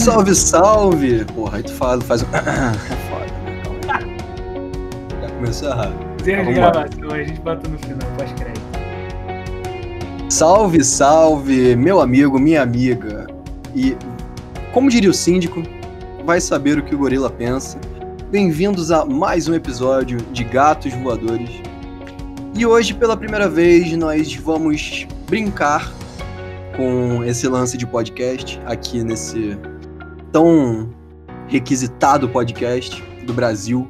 Salve, salve! Porra, aí tu fala, faz um. É foda, né? Já começou errado. Zero de gravação, a gente bota no final, pós-crédito. Salve, salve, meu amigo, minha amiga. E, como diria o síndico, vai saber o que o gorila pensa. Bem-vindos a mais um episódio de Gatos Voadores. E hoje, pela primeira vez, nós vamos brincar com esse lance de podcast aqui nesse tão requisitado podcast do Brasil.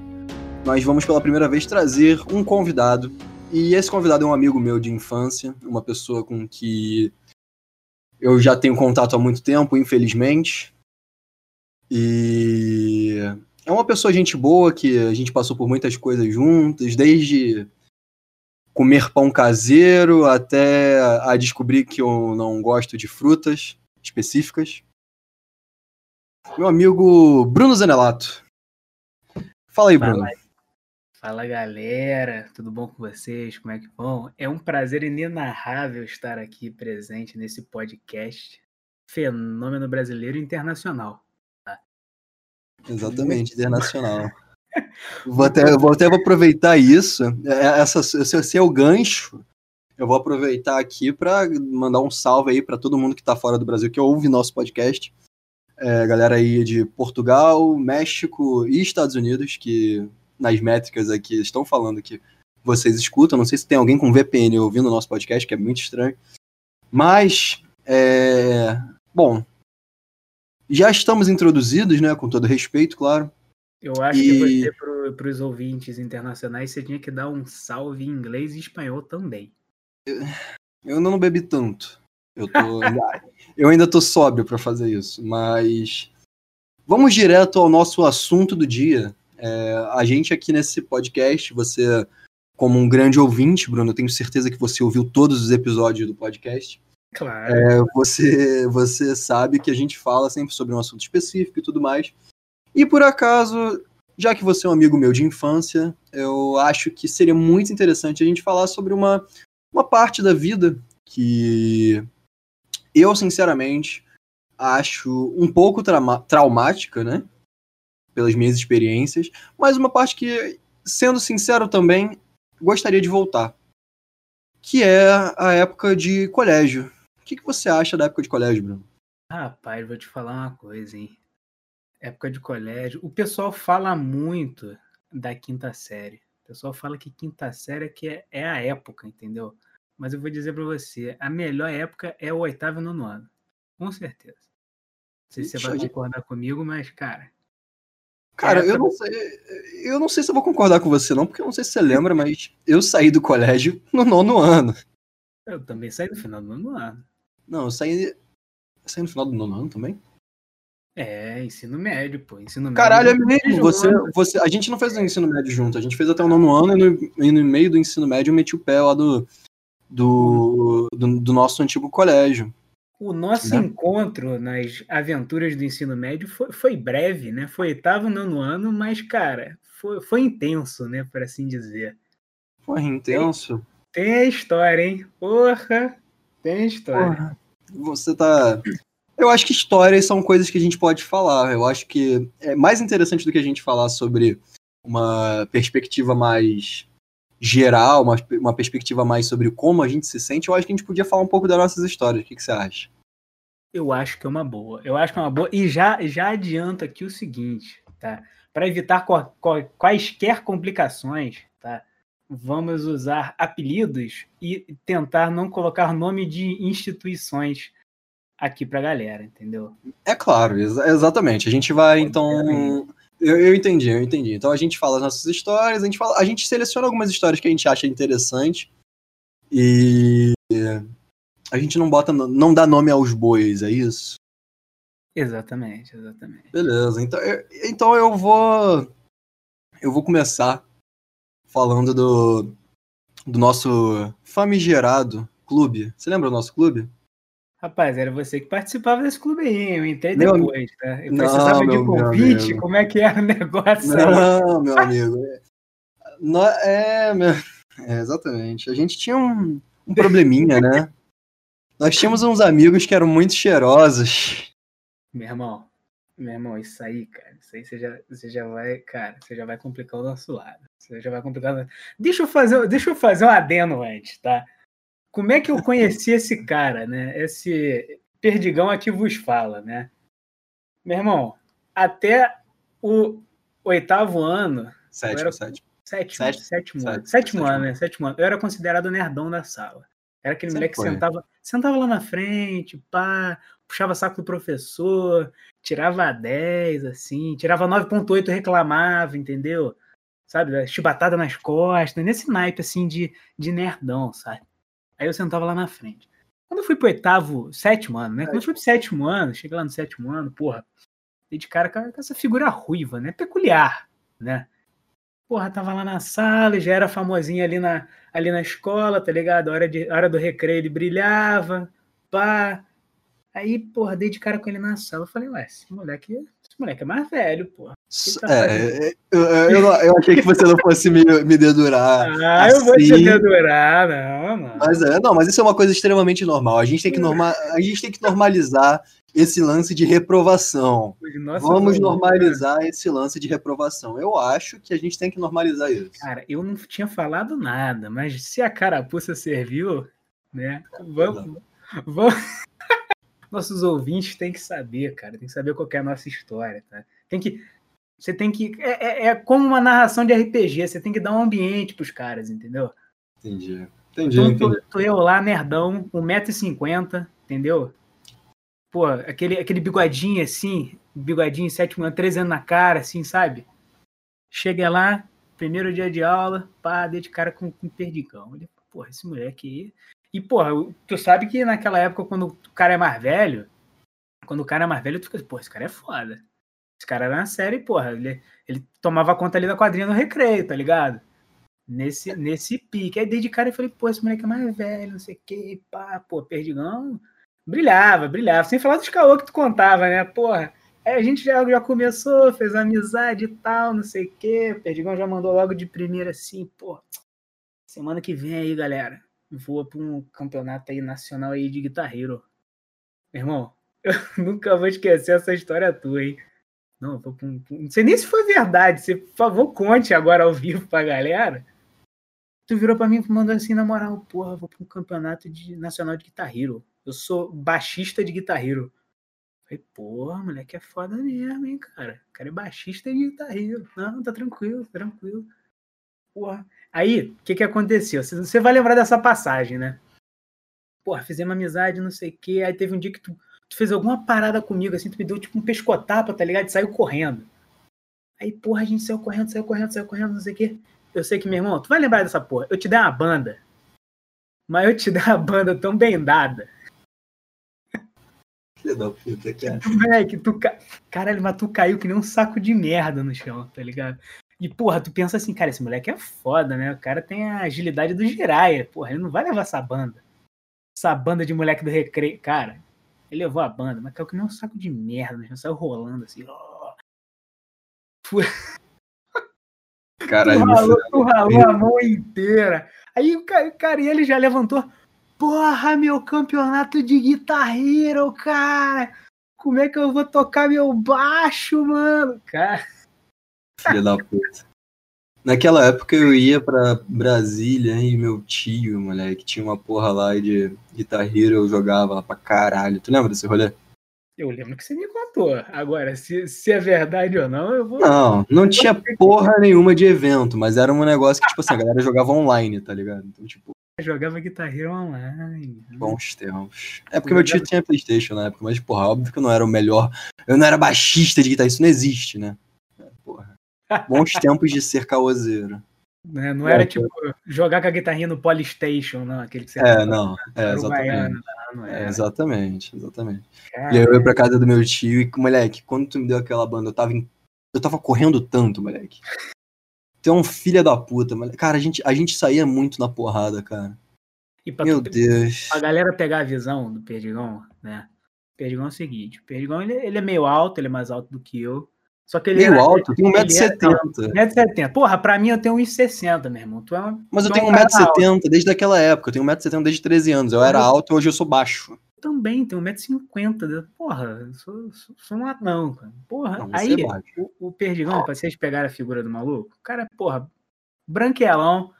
Nós vamos pela primeira vez trazer um convidado e esse convidado é um amigo meu de infância, uma pessoa com que eu já tenho contato há muito tempo, infelizmente. E é uma pessoa gente boa que a gente passou por muitas coisas juntas, desde comer pão caseiro até a descobrir que eu não gosto de frutas específicas. Meu amigo Bruno Zanelato. Fala aí, Fala Bruno. aí. Fala galera, tudo bom com vocês? Como é que vão? É um prazer inenarrável estar aqui presente nesse podcast Fenômeno Brasileiro Internacional. Exatamente, internacional. Vou até, vou até aproveitar isso, é, essa, esse, esse é o gancho. Eu vou aproveitar aqui para mandar um salve aí para todo mundo que está fora do Brasil que ouve nosso podcast. É, galera aí de Portugal, México e Estados Unidos, que nas métricas aqui estão falando que vocês escutam. Não sei se tem alguém com VPN ouvindo o nosso podcast, que é muito estranho. Mas, é, bom, já estamos introduzidos, né? Com todo respeito, claro. Eu acho E- que você, para os ouvintes internacionais, você tinha que dar um salve em inglês e espanhol também. Eu ainda não bebi tanto. Eu, tô, eu ainda tô sóbrio para fazer isso, mas vamos direto ao nosso assunto do dia. É, a gente aqui nesse podcast, você, como um grande ouvinte, Bruno, eu tenho certeza que você ouviu todos os episódios do podcast. Claro. É, você, você sabe que a gente fala sempre sobre um assunto específico e tudo mais. E por acaso, já que você é um amigo meu de infância, eu acho que seria muito interessante a gente falar sobre uma, uma parte da vida que eu, sinceramente, acho um pouco traumática, né? Pelas minhas experiências, mas uma parte que, sendo sincero também, gostaria de voltar. Que é a época de colégio. O que, que você acha da época de colégio, Bruno? Rapaz, vou te falar uma coisa, hein? Época de colégio. O pessoal fala muito da quinta série. O pessoal fala que quinta série é que é, é a época, entendeu? Mas eu vou dizer pra você, a melhor época é o oitavo e nono ano. Com certeza. Não sei se você vai concordar comigo, mas, cara. Cara, época eu não sei. Eu não sei se eu vou concordar com você, não, porque eu não sei se você lembra, mas eu saí do colégio no nono ano. Eu também saí no final do nono ano. Não, eu saí. eu saí no final do nono ano também? É, ensino médio, pô. Ensino médio. Caralho, é mesmo. Você, você, a gente não fez o ensino médio junto, a gente fez até o nono ano e no, e no meio do ensino médio eu meti o pé lá do, do, do, do nosso antigo colégio. O nosso né? encontro nas aventuras do ensino médio foi, foi breve, né? Foi oitavo, nono ano, mas, cara, foi, foi intenso, né? Por assim dizer. Porra, intenso. Tem a história, hein? Porra! Tem a história. Porra, você tá. Eu acho que histórias são coisas que a gente pode falar. Eu acho que é mais interessante do que a gente falar sobre uma perspectiva mais geral, uma, uma perspectiva mais sobre como a gente se sente. Eu acho que a gente podia falar um pouco das nossas histórias. O que, que você acha? Eu acho que é uma boa. Eu acho que é uma boa. E já, já adianto aqui o seguinte, tá? Para evitar qua- qua- quaisquer complicações, tá? Vamos usar apelidos e tentar não colocar nome de instituições aqui pra galera, entendeu? É claro, exa- exatamente. A gente vai, então. Eu, eu entendi, eu entendi. Então a gente fala as nossas histórias, a gente, fala, a gente seleciona algumas histórias que a gente acha interessante e a gente não bota, não dá nome aos bois, é isso? Exatamente, exatamente. Beleza, então eu, então eu vou. Eu vou começar falando do, do nosso famigerado clube. Você lembra do nosso clube? Rapaz, era você que participava desse clube aí, eu entrei Meu- depois, tá? Eu Não, precisava de meu- meu convite, como é que era o negócio? Não, meu amigo. É, nó- é, meu, é, exatamente. A gente tinha um, um probleminha, né? Nós tínhamos uns amigos que eram muito cheirosos. Meu irmão, Meu irmão, isso aí, cara, isso aí você já, você já vai, cara, você já vai complicar o nosso lado. Você já vai complicar. o- Deixa eu fazer, deixa eu fazer um adeno antes, tá? Como é que eu conheci esse cara, né? Esse perdigão aqui vos fala, né? Meu irmão, até o oitavo ano, Sétimo, era- sétimo. sétimo, Sétimo, sétimo, ano, sétimo, sétimo ano, né? Sétimo ano. Eu era considerado o nerdão da sala. Era aquele Sempre moleque que sentava, sentava lá na frente, pá, puxava saco do professor, tirava 10, assim, tirava 9.8, reclamava, entendeu? Sabe, chibatada nas costas, nesse naipe, assim, de, de nerdão, sabe? Aí eu sentava lá na frente. Quando eu fui pro oitavo, sétimo ano, né? Quando eu fui pro sétimo ano, cheguei lá no sétimo ano, porra, dei de cara com essa figura ruiva, né? Peculiar, né? Porra, tava lá na sala, já era famosinho ali na, ali na escola, tá ligado? A hora, de, a hora do recreio ele brilhava, pá. Aí, porra, dei de cara com ele na sala. Eu falei, ué, esse moleque, esse moleque é mais velho, porra. Tá É, é, eu, eu, eu achei que você não fosse me, me dedurar. Ah, eu vou te assim- dedurar, não, mano. Mas é, não, mas isso é uma coisa extremamente normal. A gente tem que, norma, a gente tem que normalizar esse lance de reprovação. Nossa, Vamos normalizar esse lance de reprovação. Eu acho que a gente tem que normalizar isso. Cara, eu não tinha falado nada, mas se a carapuça serviu, né? Vamos. vamos... Nossos ouvintes têm que saber, cara. Tem que saber qual é a nossa história, tá? Tem que. Você tem que. É, é- é como uma narração de RPG, você tem que dar um ambiente pros caras, entendeu? Entendi. Entendi, Então, entendi. tô, tô eu lá, nerdão, 1,50m, entendeu? Pô, aquele, aquele bigodinho assim, bigodinho, sétimo ano, 13 anos na cara, assim, sabe? Chega lá, primeiro dia de aula, pá, dei de cara com, com perdigão. Olha, porra, esse moleque aí. E, porra, tu sabe que naquela época, quando o cara é mais velho, quando o cara é mais velho, tu fica, pô, esse cara é foda. Esse cara era na série, porra, ele, ele tomava conta ali da quadrinha no recreio, tá ligado? Nesse, nesse pique. Aí dei de cara e falei, pô, esse moleque é mais velho, não sei o que, pá, pô, perdigão. Brilhava, brilhava. Sem falar dos caô que tu contava, né? Porra. Aí a gente já, já começou, fez amizade e tal, não sei o quê. Perdigão já mandou logo de primeira assim, pô. Semana que vem aí, galera. Vou pra um campeonato aí nacional aí de guitarreiro. Meu irmão, eu nunca vou esquecer essa história tua, hein? Não, pra um- não sei nem se foi verdade. Você, por favor, conte agora ao vivo pra galera. Tu virou pra mim e mandou assim, na moral, porra, vou pra um campeonato de, nacional de guitarreiro. Eu sou baixista de guitarreiro. Falei, porra, moleque é foda mesmo, hein, cara. O cara é baixista de guitarreiro. Não, tá tranquilo, tá tranquilo. Porra. Aí, o que que aconteceu? Você- Você vai lembrar dessa passagem, né? Porra, fizemos amizade, não sei o quê. Aí teve um dia que tu, tu fez alguma parada comigo, assim, tu me deu tipo um pescotapa, tá ligado? E saiu correndo. Aí, porra, a gente saiu correndo, saiu correndo, saiu correndo, não sei o quê. Eu sei que, meu irmão, tu vai lembrar dessa porra. Eu te dei uma banda. Mas eu te dei uma banda tão bem dada. Filho da puta, cara. Moleque, tu ca... Caralho, mas tu caiu que nem um saco de merda no chão, tá ligado? E, porra, tu pensa assim, cara, esse moleque é foda, né? O cara tem a agilidade do Jiraiya. Porra, ele não vai levar essa banda. Essa banda de moleque do recreio. Cara, ele levou a banda, mas caiu que nem um saco de merda chão. Saiu rolando assim. ó. Caralho, tu me ralou, fudeu. tu ralou a mão inteira. Aí o ca- cara, e ele já levantou. Porra, meu campeonato de guitarreiro, cara. Como é que eu vou tocar meu baixo, mano? Cara, Filho da puta. Naquela época eu ia pra Brasília e meu tio, moleque, tinha uma porra lá de guitarreiro, eu jogava lá pra caralho. Tu lembra desse rolê? eu lembro que você me contou. Agora, se, se é verdade ou não, eu vou. Não, não tinha porra nenhuma de evento, mas era um negócio que, tipo assim, a galera jogava online, tá ligado? Então, tipo, Jogava guitarreiro online. bons tempos. É porque meu tio tinha Playstation na época, mas, porra, óbvio que eu não era o melhor. Eu não era baixista de guitarra, isso não existe, né? É. Bons tempos de ser caoseiro. Né? Não É, era que- tipo jogar com a guitarrinha no Polystation, não. Aquele que você É, não. É, Uruguaiana, exatamente. não É, exatamente, exatamente. Cara, E aí eu ia pra casa do meu tio e, moleque, quando tu me deu aquela banda, eu tava, em- eu tava correndo tanto, moleque. Tu é um filho da puta, moleque. Cara, a gente, a gente saía muito na porrada, cara. e pra Meu tu- Deus. a galera pegar a visão do Perdigão, né? O Perdigão é o seguinte: o Perdigão ele, ele é meio alto, ele é mais alto do que eu. Só que ele Meio era- alto, eu é- 1,70m. 1,70m. Porra, pra mim eu tenho 1,60m, meu irmão. Tu é uma... Mas eu é tenho um cara alto. 1,70m desde aquela época. Eu tenho 1,70m desde 13 anos. Eu era Uhum. alto e hoje eu sou baixo. também tenho 1,50m. Porra, eu sou, sou, sou um anão, cara. Porra, Não, você aí é o, o Perdigão, pra vocês pegarem a figura do maluco, o cara, porra, branquelão,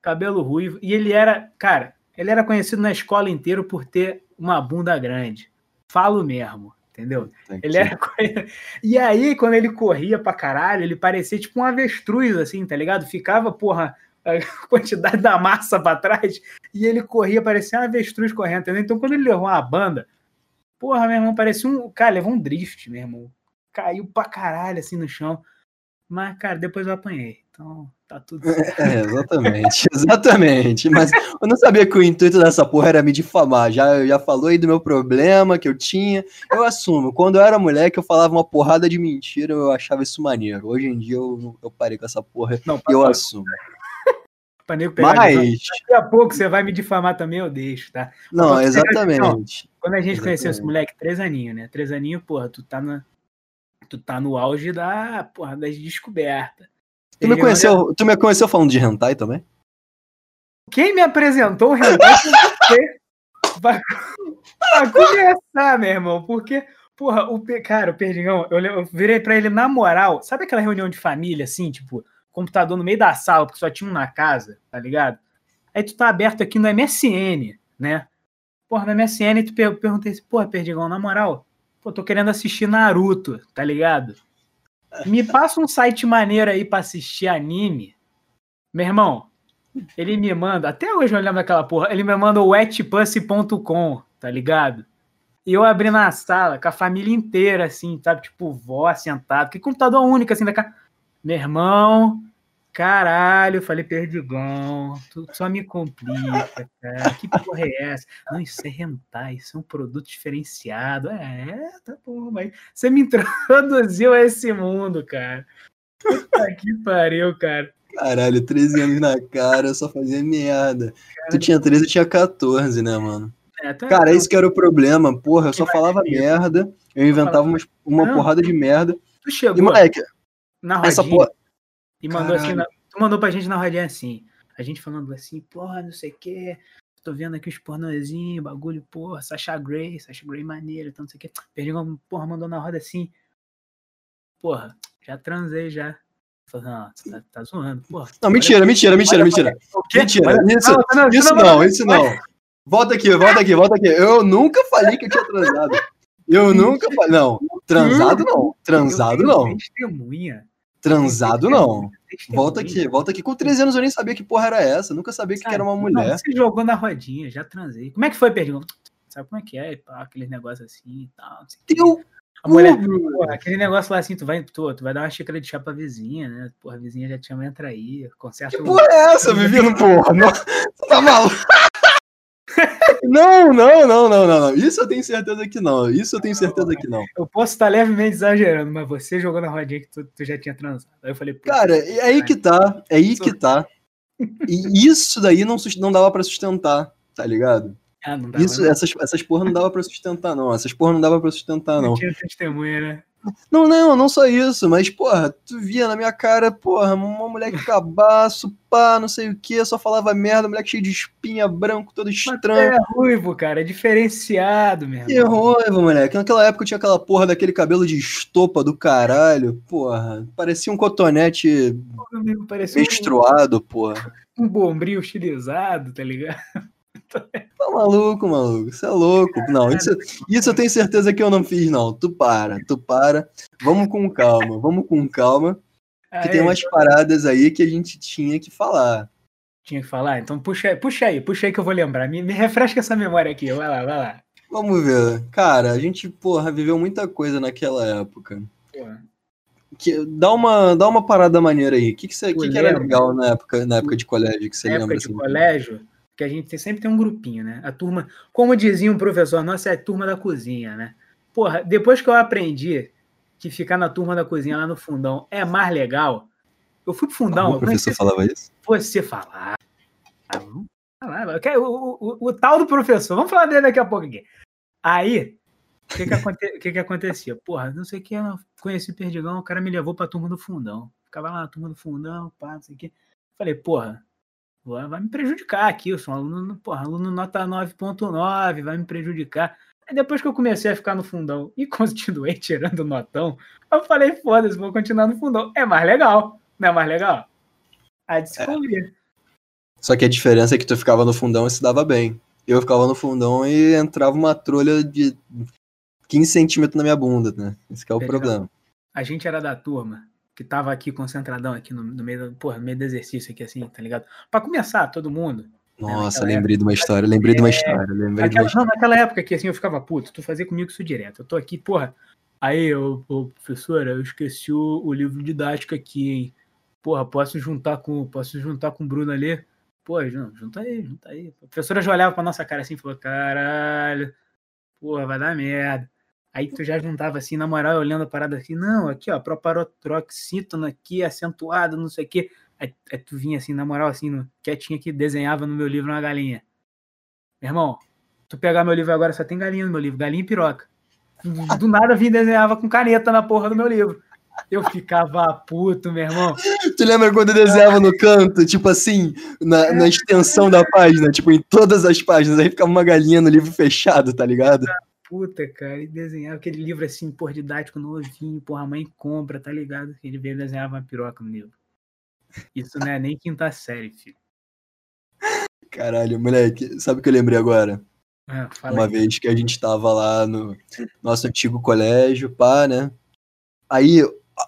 cabelo ruivo, e ele era, cara, ele era conhecido na escola inteira por ter uma bunda grande. Falo mesmo, entendeu? Ele era. E aí, quando ele corria pra caralho, ele parecia tipo um avestruz, assim, tá ligado? Ficava, porra, a quantidade da massa pra trás e ele corria, parecia um avestruz correndo, entendeu? Então, quando ele levou uma banda, porra, meu irmão, parecia um. Cara, levou um drift, meu irmão. Caiu pra caralho, assim, no chão. Mas, cara, depois eu apanhei. Então, tá tudo certo. É, exatamente, exatamente. Mas eu não sabia que o intuito dessa porra era me difamar. Já, já falou aí do meu problema que eu tinha. Eu assumo. Quando eu era moleque, eu falava uma porrada de mentira, eu achava isso maneiro. Hoje em dia eu, eu parei com essa porra Não, e eu pra, assumo. pra nego pegar a visão. Mas, Daqui a pouco você vai me difamar também, eu deixo, tá? não, Quando exatamente. Quando a gente conheceu esse Exatamente. moleque, três aninhos, né? Três aninhos, porra, tu tá, na, tu tá no auge da, porra, das descobertas. Tu me, conheceu, tu me conheceu falando de hentai também? Quem me apresentou o hentai foi você. Pra, pra começar, meu irmão, porque, porra, o, cara, o Perdigão, eu, eu virei pra ele na moral, sabe aquela reunião de família, assim, tipo, computador no meio da sala, porque só tinha um na casa, tá ligado? Aí tu tá aberto aqui no MSN, né? Porra, no MSN tu per perguntei assim, porra, Perdigão, na moral, pô, tô querendo assistir Naruto, tá ligado? Me passa um site maneiro aí pra assistir anime. Meu irmão, ele me manda, até hoje eu lembro daquela porra, ele me manda o wetpussy.com, tá ligado? E eu abri na sala com a família inteira, assim, sabe? Tipo, vó sentado, que computador único, assim, da casa. Meu irmão, caralho, falei, perdigão, tu só me complica, cara. Que porra é essa? Não, isso é hentai, isso é um produto diferenciado. É, tá bom, mas você me introduziu a esse mundo, cara. Puta que pariu, cara. Caralho, 13 anos na cara, eu só fazia merda. Tu tinha 13, eu tinha 14, né, mano? É, é- Cara, esse que era o problema, porra, eu só falava ter. merda, eu inventava uma Não. porrada de merda. tu E, chegou moleque, na rodinha essa porra. E mandou assim, Caralho. na- tu mandou pra gente na rodinha assim, a gente falando assim, porra, não sei o que, tô vendo aqui os pornozinhos, bagulho, porra, Sasha Grey, Sasha Grey maneiro, então não sei o que. Perdigão, porra, mandou na roda assim, porra, já transei já. Falei, não, você tá, tá zoando, porra. Não, mentira, mentira, mentira, mentira. Quê? Mentira, isso, não, isso não, isso não. Volta aqui, volta aqui, volta aqui. Eu nunca falei que eu tinha transado. Eu nunca falei. Não, transado não. Transado não. Testemunha. Transado não. Volta aqui, volta aqui. Com 13 anos eu nem sabia que porra era essa. Nunca sabia que Cara, era uma não, mulher. você jogou na rodinha, já transei. Como é que foi, Perdigão? Sabe como é que é? Pá, aqueles negócios assim e tal. não. Teu A mulher, porra, aquele negócio lá assim, tu vai, tu, tu vai dar uma xícara de chá pra vizinha, né? Porra, a vizinha já te chama, entra aí, conserta Que o- porra é essa, Vivino, porra? Não, você tá maluco? Não, não, não, não, não, não. Isso eu tenho certeza que não. Isso eu tenho certeza que não. Eu posso estar levemente exagerando, mas você jogou na rodinha que tu, tu já tinha transado. Aí eu falei, Cara, é aí que tá. É aí que tá. E isso daí não, não dava pra sustentar, tá ligado? ah, não dava, Isso, não, essas, essas porra não dava pra sustentar, não. Essas porra não dava pra sustentar, não não. tinha testemunha, né? Não, não, não só isso, mas, porra, tu via na minha cara, porra, uma mulher que cabaço, pá, não sei o que, só falava merda, moleque cheio de espinha, branco, todo Mas estranho. é ruivo, cara, é diferenciado, Que irmão. raiva, moleque. Naquela época eu tinha aquela porra daquele cabelo de estopa do caralho, porra. Parecia um cotonete Amigo, Parecia um, menstruado, porra. um bombril estilizado, tá ligado? Tá maluco, maluco. Isso é louco. Não, isso, isso eu tenho certeza que eu não fiz, não. Tu para, tu para. Vamos com calma, vamos com calma. Que Ah, tem é, umas paradas aí que a gente tinha que falar. Tinha que falar? Então puxa, puxa aí, puxa aí que eu vou lembrar. Me, me refresca essa memória aqui, vai lá, vai lá. Vamos ver. Cara, a gente, porra, viveu muita coisa naquela época. Porra. Que, dá, uma, dá uma parada maneira aí. O que, que, você, que, que era legal na época, na época de colégio que você Na lembra? época de assim? colégio, que a gente sempre tem um grupinho, né? A turma, como dizia um professor nosso, é a turma da cozinha, né? Porra, depois que eu aprendi que ficar na turma da cozinha lá no fundão é mais legal, eu fui pro fundão, eu professor falava isso? você quero- O, o- o tal do professor, vamos falar dele daqui a pouco aqui. Aí, o que que, aconte, o que que acontecia? Porra, não sei o que, eu conheci o Perdigão, o cara me levou pra turma do fundão. Ficava lá na turma do fundão, pá, não sei o que. Falei, porra, vai me prejudicar aqui, eu sou um aluno, porra, aluno nota 9.9, vai me prejudicar. Aí depois que eu comecei a ficar no fundão e continuei tirando notão, eu falei, foda-se, vou continuar no fundão. É mais legal, não é mais legal? Aí descobri. É. Só que a diferença é que tu ficava no fundão e se dava bem. Eu ficava no fundão e entrava uma trolha de 15 centímetros na minha bunda, né? Esse é o problema. A gente era da turma que tava aqui concentradão aqui no, no meio, do, porra, no meio do exercício aqui, assim, tá ligado? Pra começar, todo mundo. Né, Nossa, né, lembrei época. de uma história, lembrei é, de uma história, lembrei aquela, de uma. Não, naquela época que assim, eu ficava puto, tu fazia comigo isso direto. Eu tô aqui, porra. Aí, eu, professora, eu esqueci o, o livro didático aqui, hein? Porra, posso juntar com, posso juntar com o Bruno ali? Pô, junta aí, junta aí. A professora já olhava pra nossa cara assim e falou: caralho, porra, vai dar merda. Aí tu já juntava assim, na moral, olhando a parada assim, não, aqui, ó, proparotroxítono aqui, acentuado, não sei o quê. Aí, aí, tu vinha assim, na moral, assim, no, quietinha que desenhava no meu livro uma galinha. Meu irmão, tu pegar meu livro agora, só tem galinha no meu livro, galinha e piroca. Do nada vinha desenhava com caneta na porra do meu livro. Eu ficava puto, meu irmão. Tu lembra quando eu desenhava no canto, tipo assim, na, na extensão da página, tipo em todas as páginas, aí ficava uma galinha no livro fechado, tá ligado? Puta, cara, e desenhava aquele livro assim, por didático, novinho, porra, a mãe compra, tá ligado? Ele veio desenhar uma piroca no livro. Isso não é nem quinta série, filho. Caralho, moleque, sabe o que eu lembrei agora? Ah, uma aí. vez que a gente tava lá no nosso antigo colégio, pá, né? Aí,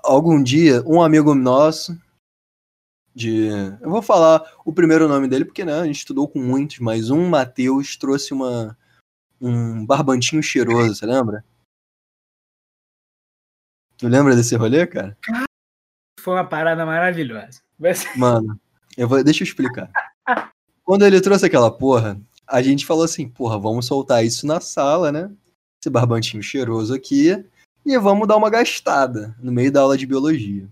algum dia, um amigo nosso, de. Eu vou falar o primeiro nome dele, porque né, a gente estudou com muitos, mas um Matheus trouxe uma, um barbantinho cheiroso, você lembra? Tu lembra desse rolê, cara? Foi uma parada maravilhosa. Mano, eu vou, deixa eu explicar. Quando ele trouxe aquela porra, a gente falou assim, porra, vamos soltar isso na sala, né? Esse barbantinho cheiroso aqui, e vamos dar uma gastada no meio da aula de biologia.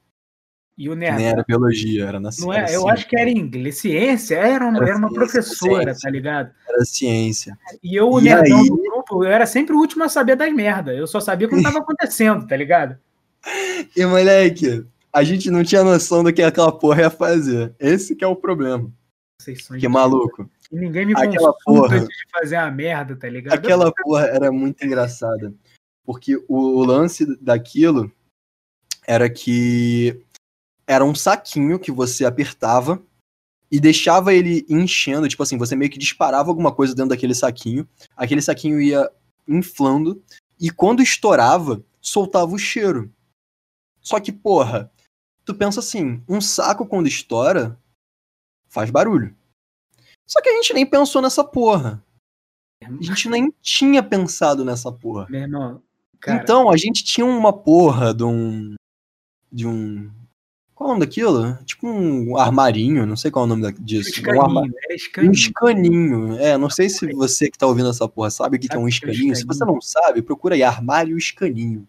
E o nerd. Nem era biologia, era na Não é, eu acho que era inglês. Ciência, era uma, era, era uma ciência, professora, ciência. tá ligado? Era ciência. E eu, o e nerdão aí... do grupo, eu era sempre o último a saber das merdas. Eu só sabia quando tava acontecendo, tá ligado? E, moleque, a gente não tinha noção do que aquela porra ia fazer. Esse que é o problema. Que maluco. E ninguém me aquela porra, de fazer a merda, tá ligado? Aquela porra era muito engraçada. Porque o, o lance daquilo era que era um saquinho que você apertava e deixava ele enchendo, tipo assim, você meio que disparava alguma coisa dentro daquele saquinho, aquele saquinho ia inflando e quando estourava, soltava o cheiro. Só que, porra, tu pensa assim, um saco quando estoura faz barulho. Só que a gente nem pensou nessa porra. A gente nem tinha pensado nessa porra. Meu irmão, cara... Então, a gente tinha uma porra de um de um qual é o nome daquilo? Tipo um armarinho, não sei qual é o nome disso. Um escaninho, um, é escaninho. um escaninho. É, não sei se você que tá ouvindo essa porra sabe o que, que é um escaninho. Se você não sabe, procura aí armário escaninho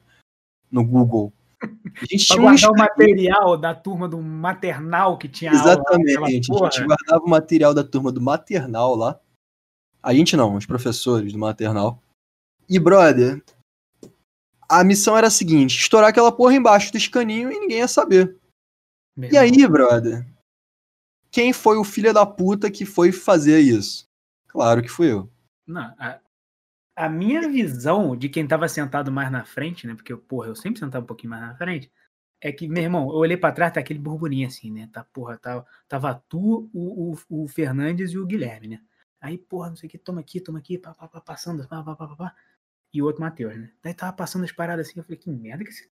no Google. A gente tinha um o material da turma do maternal que tinha Exatamente, aula, a gente guardava o material da turma do maternal lá. A gente não, os professores do maternal. E, brother, a missão era a seguinte: estourar aquela porra embaixo do escaninho e ninguém ia saber. Meu e aí, brother? Quem foi o filho da puta que foi fazer isso? Claro que fui eu. Não, a, a minha visão de quem tava sentado mais na frente, né? Porque, porra, eu sempre sentava um pouquinho mais na frente. É que, meu irmão, eu olhei pra trás, tá aquele burburinho assim, né? Tá, porra, tava, tava tu, o, o, o Fernandes e o Guilherme, né? Aí, porra, não sei o que, toma aqui, toma aqui, pá, pá, pá, passando, pá, pá, pá, pá, E o outro Matheus, né? Daí tava passando as paradas assim, eu falei, que merda que esse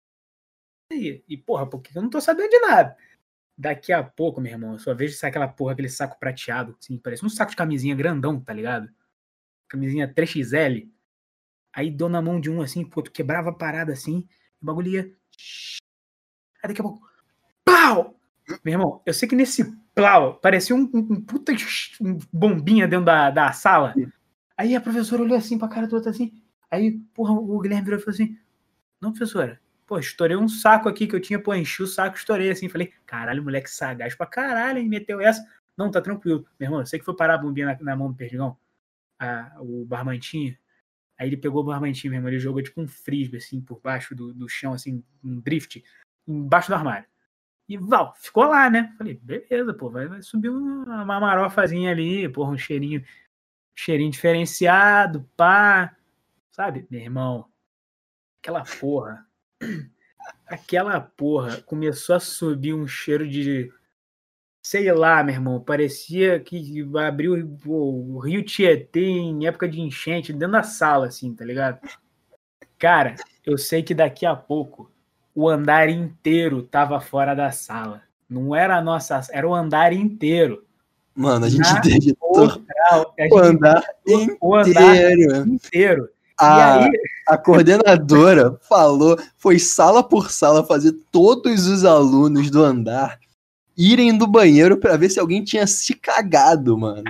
aí. E, porra, porque eu não tô sabendo de nada. Daqui a pouco, meu irmão, eu só vejo sair aquela porra, aquele saco prateado, assim, parece um saco de camisinha grandão, tá ligado? Camisinha 3XL. Aí dou na mão de um assim, pô, tu quebrava a parada assim, o bagulho ia. Aí daqui a pouco. Pau! Meu irmão, eu sei que nesse plau parecia um, um, um puta um bombinha dentro da, da sala. Aí a professora olhou assim pra cara do outro assim. Aí, porra, o Guilherme virou e falou assim: Não, professora, Pô, estourei um saco aqui que eu tinha, pô, enchi o saco, estourei assim. Falei, caralho, moleque sagaz pra caralho, hein? Meteu essa. Não, tá tranquilo. Meu irmão, eu sei que foi parar a bombinha na, na mão do Perdigão, a, o barmantinho. Aí ele pegou o barmantinho, meu irmão, ele jogou tipo um frisbee, assim, por baixo do, do chão, assim, um drift, embaixo do armário. E, Val, ficou lá, né? Falei, beleza, pô, vai, vai subir uma, marofazinha ali, porra, um cheirinho, cheirinho diferenciado, pá. sabe? Meu irmão, aquela porra, aquela porra começou a subir um cheiro de, sei lá, meu irmão, parecia que abriu o, o Rio Tietê em época de enchente dentro da sala, assim, tá ligado? Cara, eu sei que daqui a pouco o andar inteiro tava fora da sala. Não era a nossa, era o andar inteiro. Mano, a gente digitou o andar o andar inteiro. A, aí... a coordenadora falou, foi sala por sala fazer todos os alunos do andar irem do banheiro para ver se alguém tinha se cagado, mano.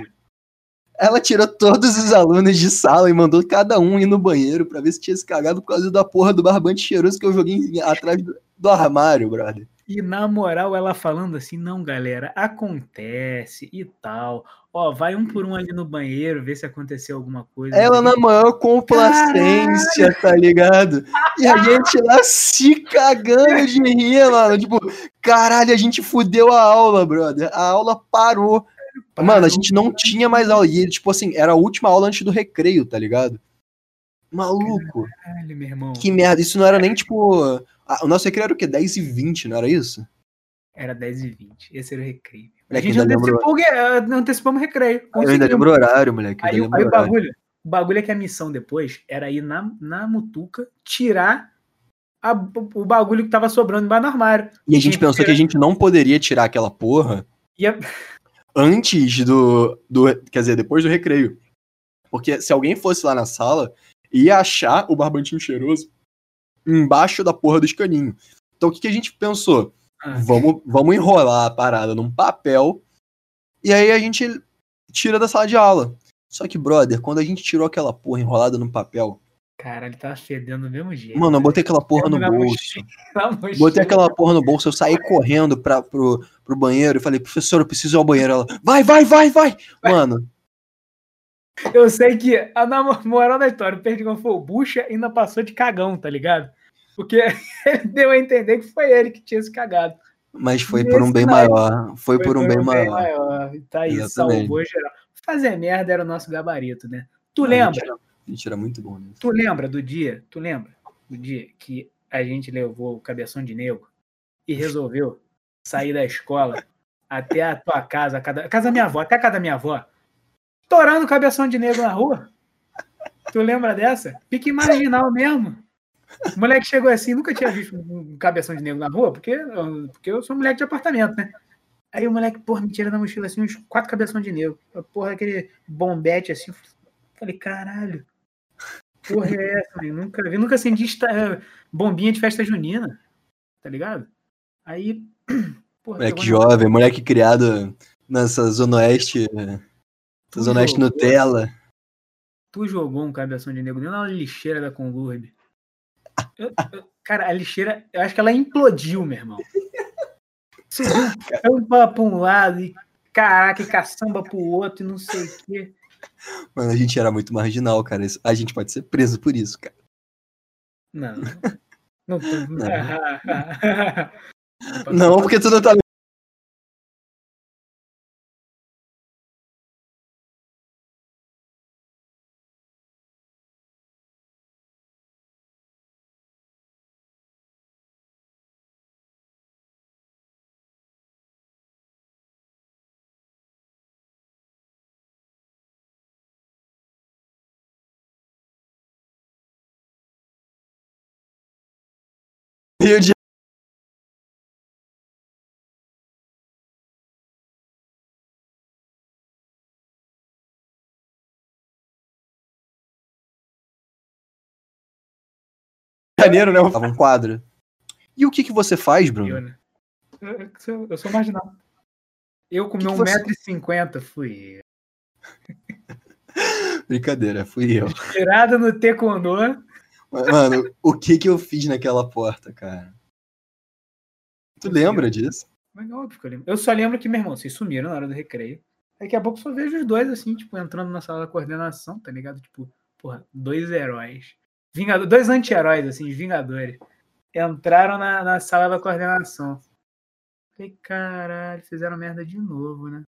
Ela tirou todos os alunos de sala e mandou cada um ir no banheiro para ver se tinha se cagado por causa da porra do barbante cheiroso que eu joguei atrás do, do armário, brother. E na moral, ela falando assim: não, galera, acontece e tal. Ó, vai um por um ali no banheiro, ver se aconteceu alguma coisa. Ela na maior complacência, Caralho. tá ligado? E a gente lá se cagando de rir, mano. Tipo, caralho, a gente fudeu a aula, brother. A aula parou. Mano, a gente não tinha mais aula. E, tipo assim, era a última aula antes do recreio, tá ligado? Maluco. Caralho, meu irmão. Que merda. Isso não era nem, tipo ah, o nosso recreio era o quê? 10 e 20, não era isso? Era 10 e 20. Esse era o recreio. a gente antecipou, lembro... antecipamos o recreio. Eu ainda lembro o horário, moleque. Aí, aí o bagulho, o bagulho é que a missão depois era ir na, na mutuca, tirar a, o bagulho que tava sobrando embaixo do armário. E a gente pensou tirar... que a gente não poderia tirar aquela porra a... antes do, do. Quer dizer, depois do recreio. Porque se alguém fosse lá na sala, ia achar o barbantinho cheiroso embaixo da porra do escaninho. Então o que, que a gente pensou? Ah. Vamos, vamos enrolar a parada num papel e aí a gente tira da sala de aula. Só que, brother, quando a gente tirou aquela porra enrolada num papel. Cara, ele tava fedendo do mesmo jeito. Mano, eu botei aquela porra no bolso. Botei aquela porra no bolso, eu saí correndo pra, pro, pro banheiro e falei, professor, eu preciso ir ao banheiro. Ela, vai, vai, vai, vai! Mano, eu sei que, a moral da história, o Perdigão foi o bucha e ainda passou de cagão, tá ligado? Porque ele deu a entender que foi ele que tinha se cagado. Mas foi por um bem maior. Foi, foi por um, bem, um maior. bem maior. Tá aí, Exatamente. salvou geral. Fazer merda era o nosso gabarito, né? Tu lembra? A gente, era, muito bom nisso. Tu lembra do dia? Tu lembra do dia que a gente levou o cabeção de negro e resolveu sair da escola até a tua casa, a casa da minha avó, até a casa da minha avó, Torando cabeção de negro na rua. Tu lembra dessa? Pique marginal mesmo. O moleque chegou assim, nunca tinha visto um cabeção de negro na rua, porque, porque eu sou moleque de apartamento, né? Aí o moleque, porra, me tira da mochila assim, uns quatro cabeção de negro. Porra, aquele bombete assim. Falei, caralho. Porra, é essa, mano? Nunca vi, nunca acendi esta, bombinha de festa junina. Tá ligado? Aí. Porra, moleque jovem, moleque criado nessa zona oeste Tu Zona Oeste Nutella. Tu jogou um cabeção de negro dentro da lixeira da Conlurb. cara, a lixeira, eu acho que ela implodiu, meu irmão. Subiu campa pra um lado e caraca, e caçamba pro outro e não sei o quê. Mano, a gente era muito marginal, cara. A gente pode ser preso por isso, cara. Não. Não, não. não porque tu não tá Rio de Janeiro, né? Tava um quadro. E o que que você faz, Bruno? Eu, né? eu, sou, eu sou marginal. Eu com meu 1,50m fui Brincadeira, fui eu. Tirada no taekwondo. Mano, o que que eu fiz naquela porta, cara? Tu lembra disso? Mas óbvio que eu lembro. Eu só lembro que, meu irmão, vocês sumiram na hora do recreio. Daqui a pouco só vejo os dois, assim, tipo, entrando na sala da coordenação, tá ligado? Tipo, porra, dois heróis. Vingador, dois anti-heróis, assim, Vingadores. Entraram na, na sala da coordenação. Falei, caralho, fizeram merda de novo, né?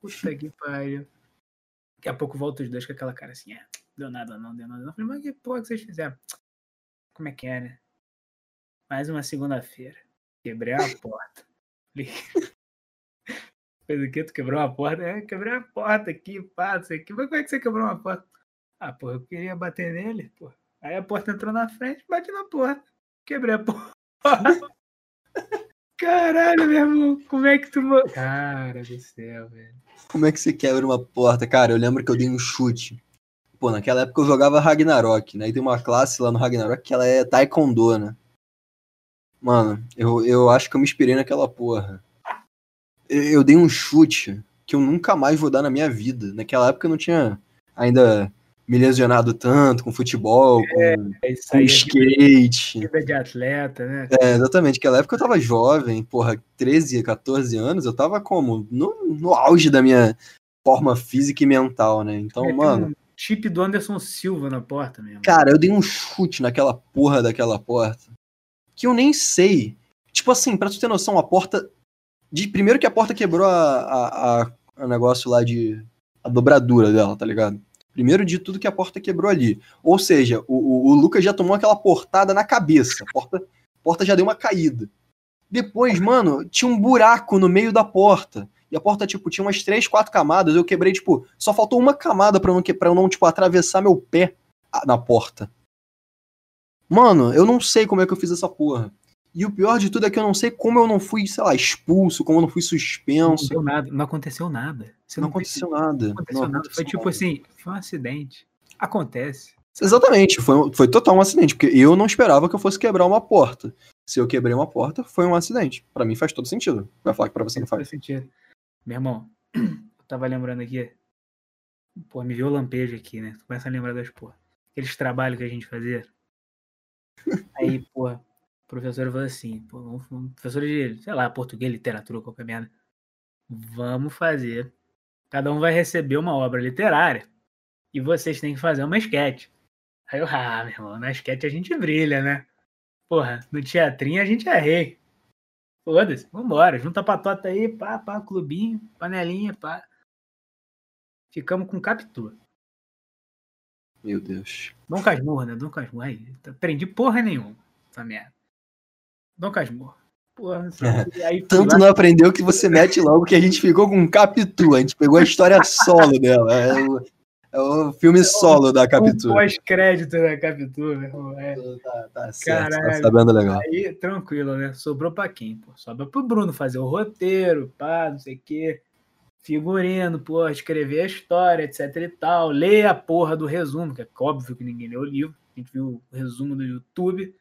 Puta que pariu. Daqui a pouco volta os dois com aquela cara assim, é, deu nada não, deu nada não. Eu falei, mas que porra que vocês fizeram? Como é que é, né? Mais uma segunda-feira. Quebrei a porta. Fez o quê? Tu quebrou uma porta? É, quebrei a porta aqui, pá, não sei o quê. Mas como é que você quebrou uma porta? Ah, pô, eu queria bater nele, pô. Aí a porta entrou na frente, bati na porta. Quebrei a porta. Caralho, meu irmão, como é que tu. Cara do céu, velho. Como é que você quebra uma porta? Cara, eu lembro que eu dei um chute. Pô, naquela época eu jogava Ragnarok, né? E tem uma classe lá no Ragnarok que ela é Taekwondo, né? Mano, eu, eu acho que eu me inspirei naquela porra. Eu, eu dei um chute que eu nunca mais vou dar na minha vida. Naquela época eu não tinha ainda me lesionado tanto com futebol, É, com, é com aí. skate. Vida de atleta, né? É, exatamente. Naquela época eu tava jovem, porra, 13, 14 anos, eu tava como? No, no auge da minha forma física e mental, né? Então, Meteu mano, chip do Anderson Silva na porta mesmo. cara, eu dei um chute naquela porra daquela porta que eu nem sei. Tipo assim, pra tu ter noção, a porta. De, primeiro que a porta quebrou a, a, a- o negócio lá de. a dobradura dela, tá ligado? Primeiro de tudo que a porta quebrou ali. Ou seja, o, o, o Lucas já tomou aquela portada na cabeça. A porta, a porta já deu uma caída. Depois, mano, tinha um buraco no meio da porta. E a porta, tipo, tinha umas três, quatro camadas. Eu quebrei, tipo, só faltou uma camada pra eu não, pra eu não tipo, atravessar meu pé na porta. Mano, eu não sei como é que eu fiz essa porra. E o pior de tudo é que eu não sei como eu não fui, sei lá, expulso, como eu não fui Não suspenso. deu nada, não aconteceu nada. Você Não não, aconteceu nada. Não aconteceu Não nada. Foi tipo nada. assim, foi um acidente. Acontece. Exatamente, foi, foi total um acidente, porque eu não esperava que eu fosse quebrar uma porta. Se eu quebrei uma porta, foi um acidente. Pra mim faz todo sentido. Vai falar que pra você não faz. Faz sentido. Meu irmão, eu tava lembrando aqui. Pô, me viu o lampejo aqui, né? Tu começa a lembrar das porra. Aqueles trabalhos que a gente fazia. Aí, pô, o professor falou assim, pô, professor de, sei lá, português, literatura, qualquer merda. Vamos fazer. Cada um vai receber uma obra literária e vocês têm que fazer uma esquete. Aí eu, ah, meu irmão, na esquete a gente brilha, né? Porra, no teatrinho a gente é rei. Foda-se, vambora. Junta a patota aí, pá, pá, clubinho, panelinha, pá. Ficamos com captura. Meu Deus. Dom Casmurro, né? Dom Casmurro. Aí, aprendi porra nenhuma. Essa merda. Dom Casmurro. Porra, não sei o que. aí Tanto lá, não aprendeu que você mete logo que a gente ficou com Capitu. A gente pegou a história solo dela. É o, é filme solo da um Capitu. pós-crédito da Capitu, meu irmão. É. Tá, tá certo, tá Caralho. sabendo legal. Aí, tranquilo, né? Sobrou pra quem? Pô? Sobra pro Bruno fazer o roteiro, pá, não sei o quê. Figurino, pô, escrever a história, etc e tal. Ler a porra do resumo, que é óbvio que ninguém leu o livro. A gente viu o resumo do YouTube.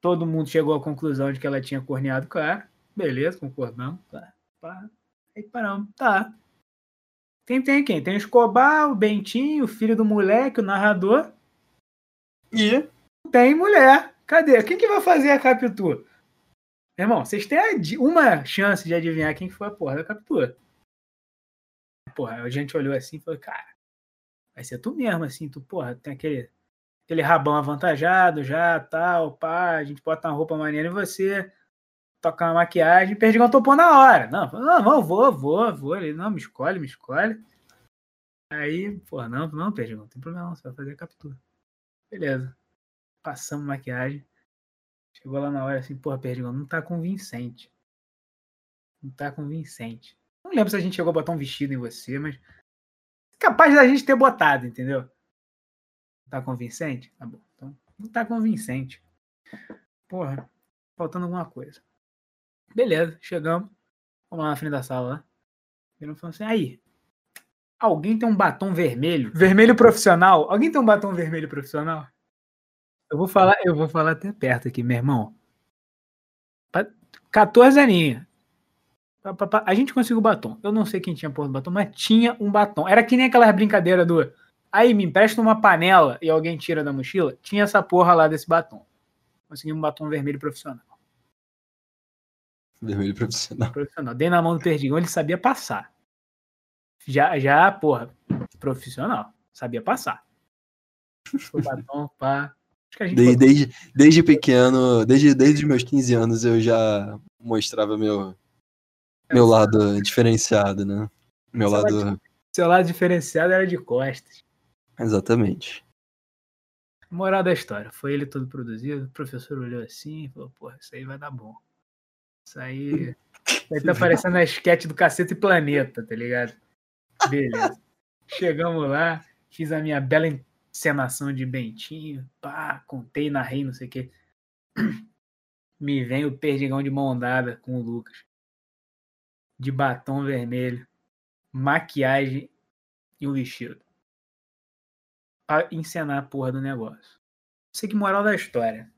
Todo mundo chegou à conclusão de que ela tinha corneado o cara. Beleza, concordamos. Tá. Aí paramos. Tá. Quem tem quem? Tem o Escobar, o Bentinho, o filho do moleque, o narrador E tem mulher. Cadê? Quem que vai fazer a captura? Meu irmão, vocês têm uma chance de adivinhar quem que foi a porra da captura. Porra, a gente olhou assim e falou, cara, vai ser tu mesmo, assim, tu, porra, tem aquele, aquele rabão avantajado já, tal, pá, a gente bota uma roupa maneira em você, toca uma maquiagem, Perdigão topou na hora. Não, não, não, vou, vou, vou. Ele, não, me escolhe, me escolhe. Aí, porra, não, não, Perdigão, não tem problema não, você vai fazer a captura. Beleza passamos maquiagem. Chegou lá na hora assim, porra, Perdigão, não tá convincente. Não tá convincente. Não lembro se a gente chegou a botar um vestido em você, mas. Capaz da gente ter botado, entendeu? Não tá convincente? Tá bom. Então, não tá convincente. Porra, faltando alguma coisa. Beleza, chegamos. Vamos lá na frente da sala lá. Ele falou assim: aí, alguém tem um batom vermelho? Vermelho profissional? Alguém tem um batom vermelho profissional? Eu vou falar, eu vou falar até perto aqui, meu irmão. Pa- 14 aninhos. A gente conseguiu o batom. Eu não sei quem tinha porra do batom, mas tinha um batom. Era que nem aquela brincadeira do. Aí, me empresta uma panela e alguém tira da mochila. Tinha essa porra lá desse batom. Consegui um batom vermelho profissional. Vermelho profissional. Profissional. Dei na mão do Perdigão, ele sabia passar. Já, já, porra, profissional. Sabia passar. Batom, pá. Desde, desde, desde pequeno, desde, desde os meus 15 anos eu já mostrava meu, meu lado diferenciado, né? Meu Seu lado. seu lado diferenciado era de costas. Exatamente. Moral da história, foi ele todo produzido, o professor olhou assim e falou, porra, isso aí vai dar bom. Isso aí. Aí tá parecendo a esquete do Cacete e Planeta, tá ligado? Beleza. Chegamos lá, fiz a minha bela encenação de Bentinho, pá, contei, narrei, não sei o quê. Me vem o perdigão de mão dada com o Lucas. De batom vermelho, maquiagem e um vestido. Pra encenar a porra do negócio. Sei que moral da história.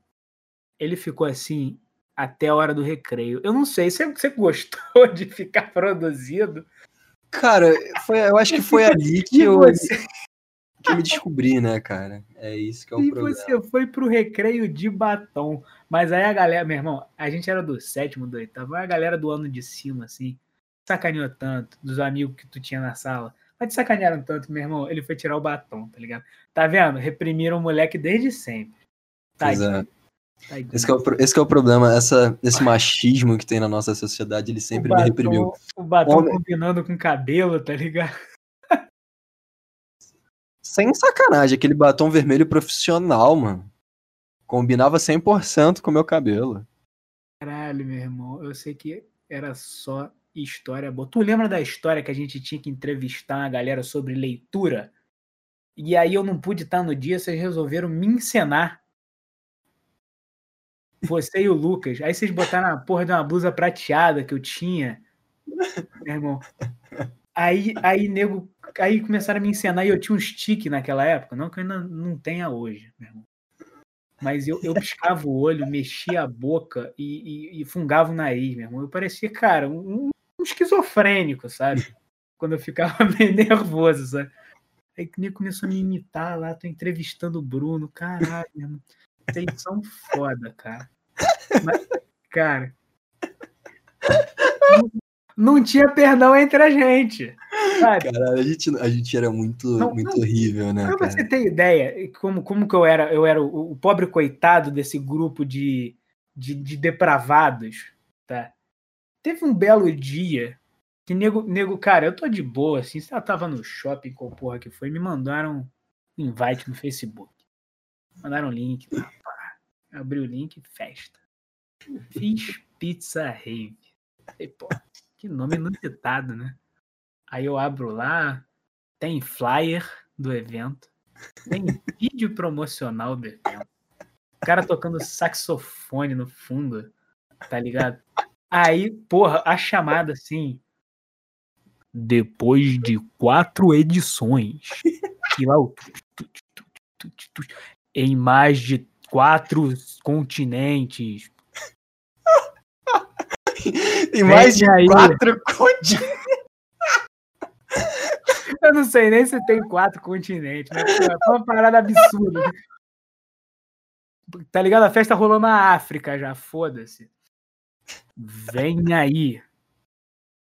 Ele ficou assim até a hora do recreio. Eu não sei, você, você gostou de ficar produzido? Cara, foi, eu acho que foi ali que E eu, você, que eu me descobri, né, cara? É isso que é o e problema. você foi pro recreio de batom. Mas aí a galera, meu irmão, a gente era do sétimo, do oitavo, a galera do ano de cima, assim, sacaneou tanto, dos amigos que tu tinha na sala. Mas te sacanearam tanto, meu irmão, ele foi tirar o batom, tá ligado? Tá vendo? Reprimiram o moleque desde sempre. É. tadinho. Esse que é, o, esse é o problema, essa, esse machismo que tem na nossa sociedade, ele sempre o me batom, reprimiu. O batom Homem- combinando com o cabelo, tá ligado? Sem sacanagem, aquele batom vermelho profissional, mano. Combinava 100% com o meu cabelo. Caralho, meu irmão, eu sei que era só história boa. Tu lembra da história que a gente tinha que entrevistar a galera sobre leitura? E aí eu não pude estar no dia, vocês resolveram me encenar. Você e o Lucas. Aí vocês botaram a porra de uma blusa prateada que eu tinha. Meu irmão. Aí, aí, nego, aí começaram a me encenar e eu tinha um stick naquela época. Não que eu ainda não tenha hoje, meu irmão. Mas eu, eu piscava o olho, mexia a boca e, e- e fungava o nariz, meu irmão. Eu parecia, cara, um, um esquizofrênico, sabe? Quando eu ficava meio nervoso, sabe? Aí que nem começou a me imitar lá, tô entrevistando o Bruno, caralho, meu irmão. Vocês são foda, cara. Mas, cara. Não, não tinha perdão entre a gente. Sabe? Caralho, a gente, a gente era muito, Não, muito não. horrível, né, Pra cara? você ter ideia, como, como que eu era, eu era o, o pobre coitado desse grupo de, de, de depravados, tá? Teve um belo dia que nego, nego, cara, eu tô de boa, assim, se eu tava no shopping, qual porra que foi, me mandaram um invite no Facebook. Mandaram um link, pá. abri o link, festa. Fiz pizza rave. Falei, pô, que nome inusitado, né? Aí eu abro lá, tem flyer do evento, tem vídeo promocional do evento. O cara tocando saxofone no fundo, tá ligado? Aí, porra, a chamada assim. Depois de quatro edições, e lá o em mais de quatro continentes. Tem mais de aí. quatro continentes. Eu não sei nem se tem quatro continentes, mas pô, é uma parada absurda. Tá ligado? A festa rolou na África já, foda-se. Vem aí.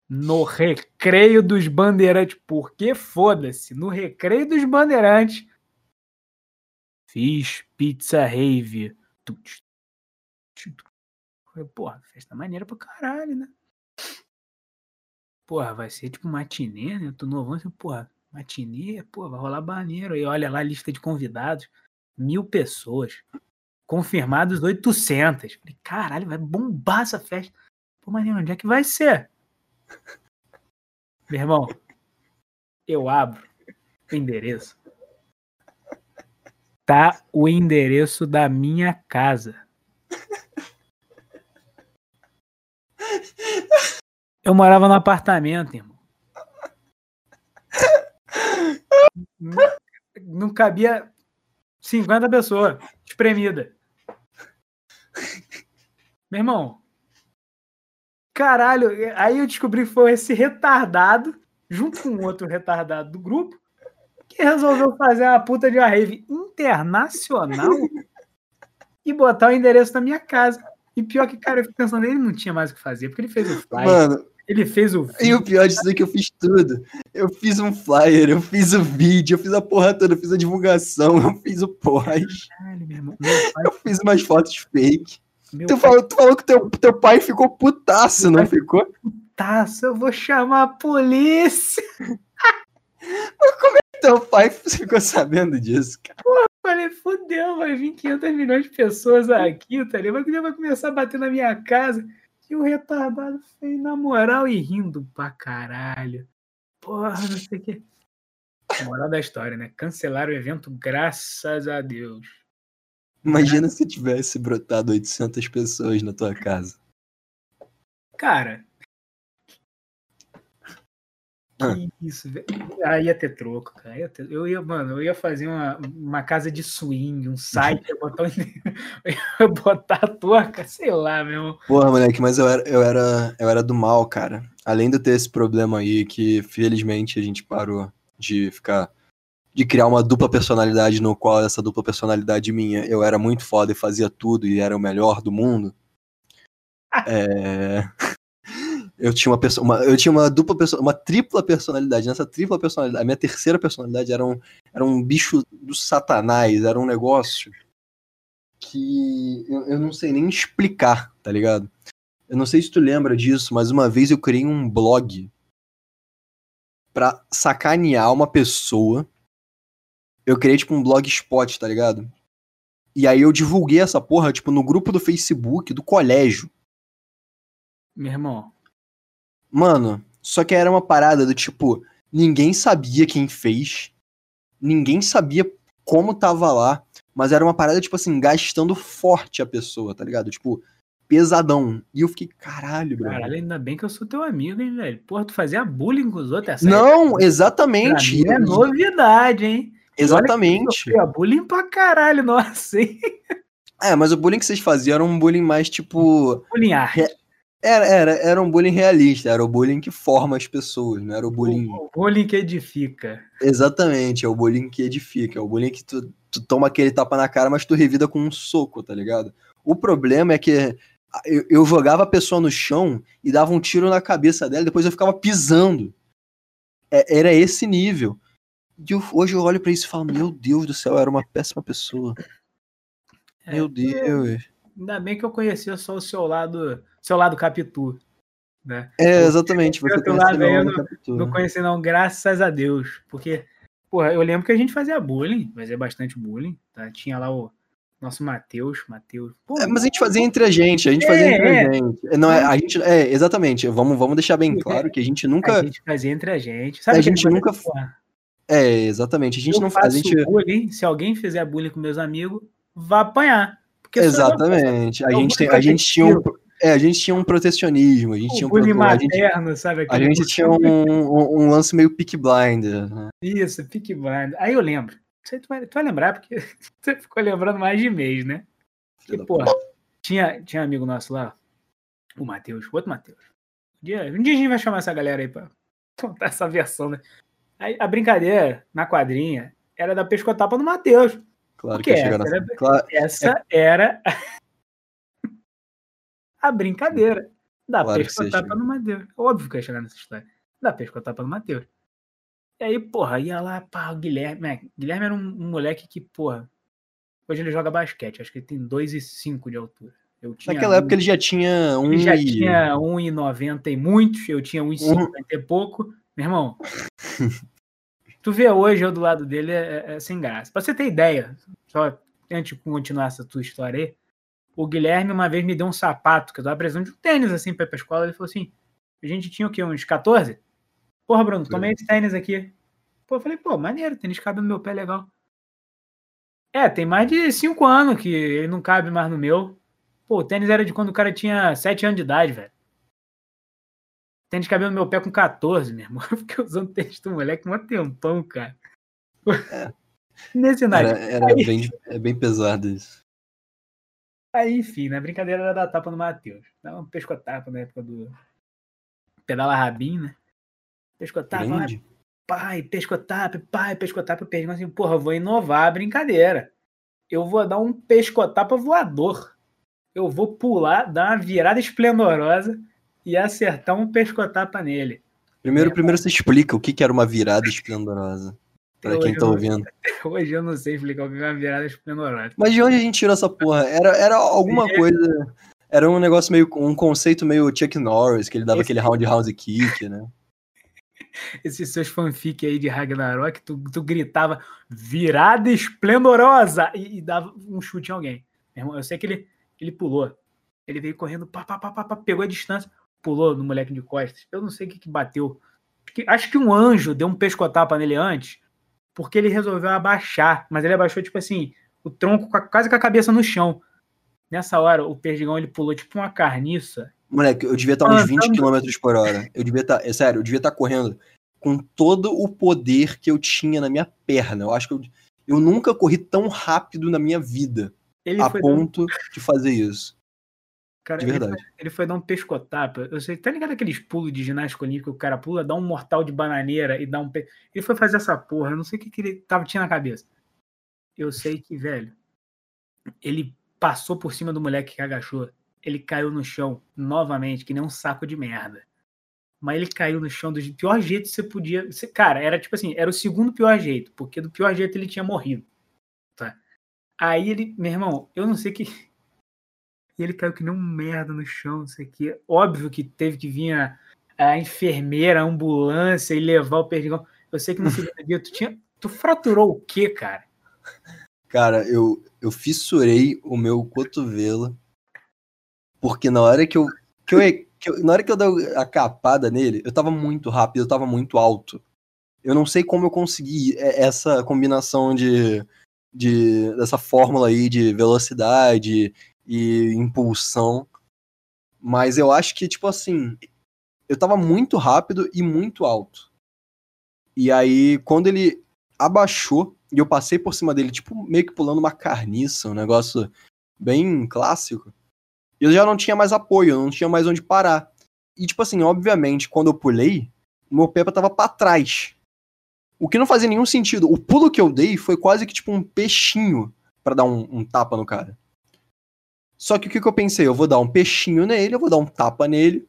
No recreio dos bandeirantes. Por que foda-se? No recreio dos bandeirantes. Fiz pizza rave. Porra, festa maneira pra caralho, né? Porra, vai ser tipo matinê, né? Eu tô novão, assim, porra, matinê, pô, vai rolar maneiro. Aí olha lá a lista de convidados, mil pessoas. Confirmados 800. Falei, caralho, vai bombar essa festa. Pô, maneiro, onde é que vai ser? Meu irmão, eu abro o endereço. Tá o endereço da minha casa. Eu morava no apartamento, irmão. Não, cabia 50 pessoas, espremida. Meu irmão. Caralho, aí eu descobri que foi esse retardado, junto com outro retardado do grupo, que resolveu fazer uma puta de uma rave internacional e botar o endereço da minha casa. E pior que, cara, eu fico pensando, ele não tinha mais o que fazer, porque ele fez o flyer, Mano, ele fez o e o pior disso é que eu fiz tudo. Eu fiz um flyer, eu fiz o vídeo, eu fiz a porra toda, eu fiz a divulgação, eu fiz o post, Caralho, meu irmão. Meu eu fiz umas fotos fake. meu Tu pai falou, tu falou que teu, teu pai ficou putaço, não ficou? taça, eu vou chamar a polícia. Teu pai ficou sabendo disso, cara. Eu falei, fudeu, vai vir 500 milhões de pessoas aqui, tá ligado? Vai começar a bater na minha casa. E o retardado fez na moral e rindo pra caralho. Porra, não sei o que. Moral da história, né? Cancelaram o evento, graças a Deus. Imagina se tivesse brotado 800 pessoas na tua casa. Cara. Que isso, velho. Ah, ia ter troco, cara. Ia ter- Eu ia, mano, eu ia fazer uma, uma casa de swing, um site, ia botar, eu ia botar a tua, ca- sei lá, meu. Porra, moleque, mas eu era, eu era, eu era do mal, cara. Além de eu ter esse problema aí, que felizmente a gente parou de ficar. de criar uma dupla personalidade, no qual essa dupla personalidade minha, eu era muito foda e fazia tudo e era o melhor do mundo. É. Eu tinha uma pessoa, uma, eu tinha uma dupla perso- uma tripla personalidade. Nessa tripla personalidade, a minha terceira personalidade era um, era um bicho do satanás, era um negócio que eu, eu não sei nem explicar, tá ligado? Eu não sei se tu lembra disso, mas uma vez eu criei um blog pra sacanear uma pessoa. Eu criei tipo um blogspot, tá ligado? E aí eu divulguei essa porra, tipo, no grupo do Facebook do colégio. Meu irmão, Mano, só que era uma parada do tipo, ninguém sabia quem fez, ninguém sabia como tava lá, mas era uma parada, tipo assim, gastando forte a pessoa, tá ligado? Tipo, pesadão. E eu fiquei, caralho, bro. caralho, ainda bem que eu sou teu amigo, hein, velho. Porra, tu fazia bullying com os outros, essa Não, exatamente. é novidade, hein? Exatamente. Eu bullying pra caralho, nossa, hein? É, mas o bullying que vocês faziam era um bullying mais tipo. Bullying arte. Era, era, era um bullying realista, era o bullying que forma as pessoas, não era o bullying. O bullying que edifica. Exatamente, é o bullying que edifica, é o bullying que tu, tu toma aquele tapa na cara, mas tu revida com um soco, tá ligado? O problema é que eu, eu jogava a pessoa no chão e dava um tiro na cabeça dela, depois eu ficava pisando. É- era esse nível. E eu- hoje eu olho pra isso e falo, meu Deus do céu, eu era uma péssima pessoa. É, Meu Deus. Ainda bem que eu conhecia só o seu lado, seu lado capitu, né? É, exatamente, você conhece lado eu nome captura. Não conheci não, graças a Deus, porque porra, eu lembro que a gente fazia bullying, fazia bastante bullying, tá? Tinha lá o nosso Matheus, Matheus. É, mas a gente fazia entre a gente, a gente fazia É, entre é. a gente. Não, é, a gente. É, exatamente. Vamos, vamos deixar bem claro que a gente nunca. a gente fazia entre a gente. Sabe A gente nunca- porra, É, exatamente. A gente eu não faz. A gente... bullying, se alguém fizer bullying com meus amigos, vai apanhar. Eu, Exatamente. A É gente, tem, a gente tinha um. É, a gente tinha um protecionismo, a gente o tinha um. bullying proto- a gente, materno, sabe? a gente tinha um, um, um lance meio pick blinder. né? Isso, Pick Blind. Aí eu lembro. Você tu vai, tu vai lembrar, porque você ficou lembrando mais de mês, né? Porque, porra, tinha, tinha um amigo nosso lá, o Matheus, o outro Matheus. Um dia, um dia a gente vai chamar essa galera aí pra contar essa versão, né? Aí a brincadeira na quadrinha era da pescotapa do Matheus. Claro que que ia chegar essa nessa. era- Claro, Essa era a brincadeira da Claro pescotapa chegar. no Matheus. Óbvio que ia chegar nessa história. Da pescotapa no Matheus. E aí, porra, ia lá, pá, o Guilherme. né, Guilherme era um, um moleque que, porra, hoje ele joga basquete. Acho que ele tem 2,5 de altura. Eu tinha naquela um- época ele já tinha um. ele já e- tinha 1,90 e muitos, eu tinha 1,50 e pouco. Meu irmão, tu vê hoje eu do lado dele é, é- é sem graça. Pra você ter ideia, só antes de continuar essa tua história aí, o Guilherme uma vez me deu um sapato, que eu tava precisando de um tênis assim pra ir pra escola. Ele falou assim: a gente tinha o quê? Uns 14? Porra, Bruno, tomei esse tênis aqui. Pô, eu falei, pô, maneiro, tênis cabe no meu pé legal. É, tem mais de 5 anos que ele não cabe mais no meu. Pô, o tênis era de quando o cara tinha 7 anos de idade, velho. Tênis cabelo no meu pé com 14, meu irmão. Eu fiquei usando tênis do moleque um tempão, cara. Nesse Era, naipe. era Aí- bem, é bem pesado isso. Aí, enfim, na brincadeira era da tapa no Matheus. Dá um pescotapa na época do pedala rabinho, né? Pescotapa, Grande. pai, pescotapa, pai, pescotapa. Eu pergunto assim, porra, eu vou inovar a brincadeira. Eu vou dar um pescotapa voador. Eu vou pular, dar uma virada esplendorosa e acertar um pescotapa nele. Primeiro, É, primeiro você explica o que, que era uma virada esplendorosa. Pra quem tá não- ouvindo. Hoje eu não sei explicar o que é uma virada esplendorosa. Mas de onde a gente tirou essa porra? Era, era alguma É. coisa. Era um negócio meio. Um conceito meio Chuck Norris, que ele dava Esse- aquele round house kick, né? esses seus fanfic aí de Ragnarok, tu, tu gritava virada esplendorosa e, e, dava um chute em alguém. Irmão, eu sei que ele, ele pulou. Ele veio correndo, pá, pá, pá, pá, pá, pegou a distância, pulou no moleque de costas. Eu não sei o que, que bateu. Acho que, acho que um anjo deu um pescotapa nele antes, porque ele resolveu abaixar. Mas ele abaixou, tipo assim, o tronco quase com a cabeça no chão. Nessa hora, o perdigão ele pulou tipo uma carniça Moleque, eu devia estar uns 20 km por hora. Eu devia estar, é sério, eu devia estar correndo com todo o poder que eu tinha na minha perna. Eu acho que eu, eu nunca corri tão rápido na minha vida Ele a ponto dar... de fazer isso. Cara, de verdade. Ele foi, ele foi dar um pescotapa. Eu sei, tá ligado aqueles pulos de ginástica olímpica que o cara pula, dá um mortal de bananeira e dá um. Pe... Ele foi fazer essa porra. Eu não sei o que, que ele tava, tinha na cabeça. Eu sei que, velho, ele passou por cima do moleque que agachou ele caiu no chão novamente, que nem um saco de merda. Mas ele caiu no chão do pior jeito que você podia. Cara, era tipo assim, era o segundo pior jeito, porque do pior jeito ele tinha morrido. Tá? Aí ele, meu irmão, eu não sei que. E ele caiu que nem um merda no chão, não sei o que. Óbvio que teve que vir a, a enfermeira, a ambulância e levar o perdigão. Eu sei que no segundo dia tu tinha. Tu fraturou o quê, cara? Cara, eu, eu fissurei o meu cotovelo porque na hora que eu, que eu, que eu, na hora que eu dei a capada nele, eu tava muito rápido, eu tava muito alto. Eu não sei como eu consegui essa combinação de, de dessa fórmula aí de velocidade e impulsão. Mas eu acho que, tipo assim, eu tava muito rápido e muito alto. E aí, quando ele abaixou e eu passei por cima dele, tipo, meio que pulando uma carniça, um negócio bem clássico eu já não tinha mais apoio, eu não tinha mais onde parar. E, tipo assim, obviamente, quando eu pulei, meu pé tava para trás. O que não fazia nenhum sentido. O pulo que eu dei foi quase que tipo um peixinho para dar um, um, tapa no cara. Só que o que, que eu pensei? Eu vou dar um peixinho nele, eu vou dar um tapa nele.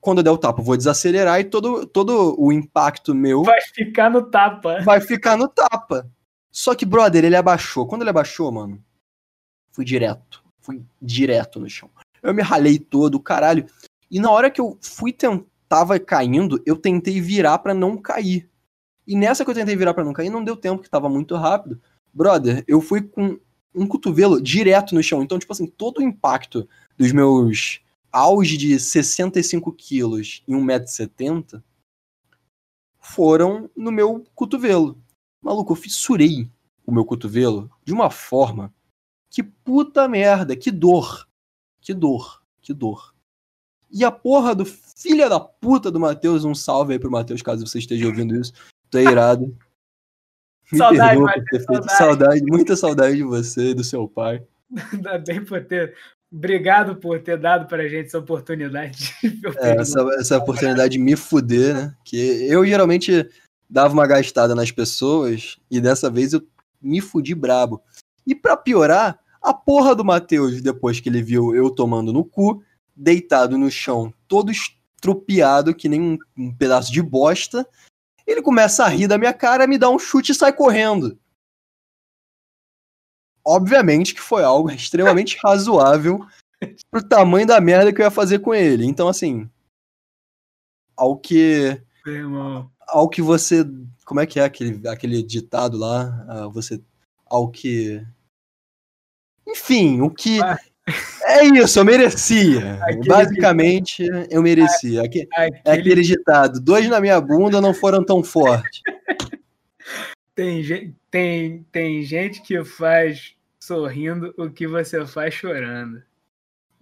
Quando eu der o tapa, eu vou desacelerar e todo, todo o impacto meu. Vai ficar no tapa. Vai ficar no tapa. Só que, brother, ele abaixou. Quando ele abaixou, mano, fui direto fui direto no chão. Eu me ralei todo, caralho. E na hora que eu fui tentava caindo, eu tentei virar para não cair. E nessa que eu tentei virar para não cair, não deu tempo, que tava muito rápido. Brother, eu fui com um cotovelo direto no chão. Então, tipo assim, todo o impacto dos meus auge de 65 quilos e 1,70m foram no meu cotovelo. Maluco, eu fissurei o meu cotovelo de uma forma que puta merda, que dor. Que dor, que dor. E a porra do filho da puta do Matheus, um salve aí pro Matheus, caso você esteja ouvindo isso. Tô irado. Me saudade, perdoa por ter feito saudade. saudade, muita saudade de você e do seu pai. Ainda bem por ter. Obrigado por ter dado pra gente essa oportunidade. É, essa, essa oportunidade de me fuder, né? Que eu geralmente dava uma gastada nas pessoas e dessa vez eu me fudi brabo. E para piorar, a porra do Matheus, depois que ele viu eu tomando no cu, deitado no chão, todo estrupiado, que nem um, um pedaço de bosta, ele começa a rir da minha cara, me dá um chute e sai correndo. Obviamente que foi algo extremamente razoável pro tamanho da merda que eu ia fazer com ele. Então, assim. Ao que. Ao que você. Como é que é aquele, aquele ditado lá? Ah, você. Ao que enfim, o que. Ah. É isso, eu merecia. Aquele Basicamente, eu merecia. É aquele... Aquele ditado: dois na minha bunda não foram tão fortes. Tem, tem, tem gente que faz sorrindo o que você faz chorando.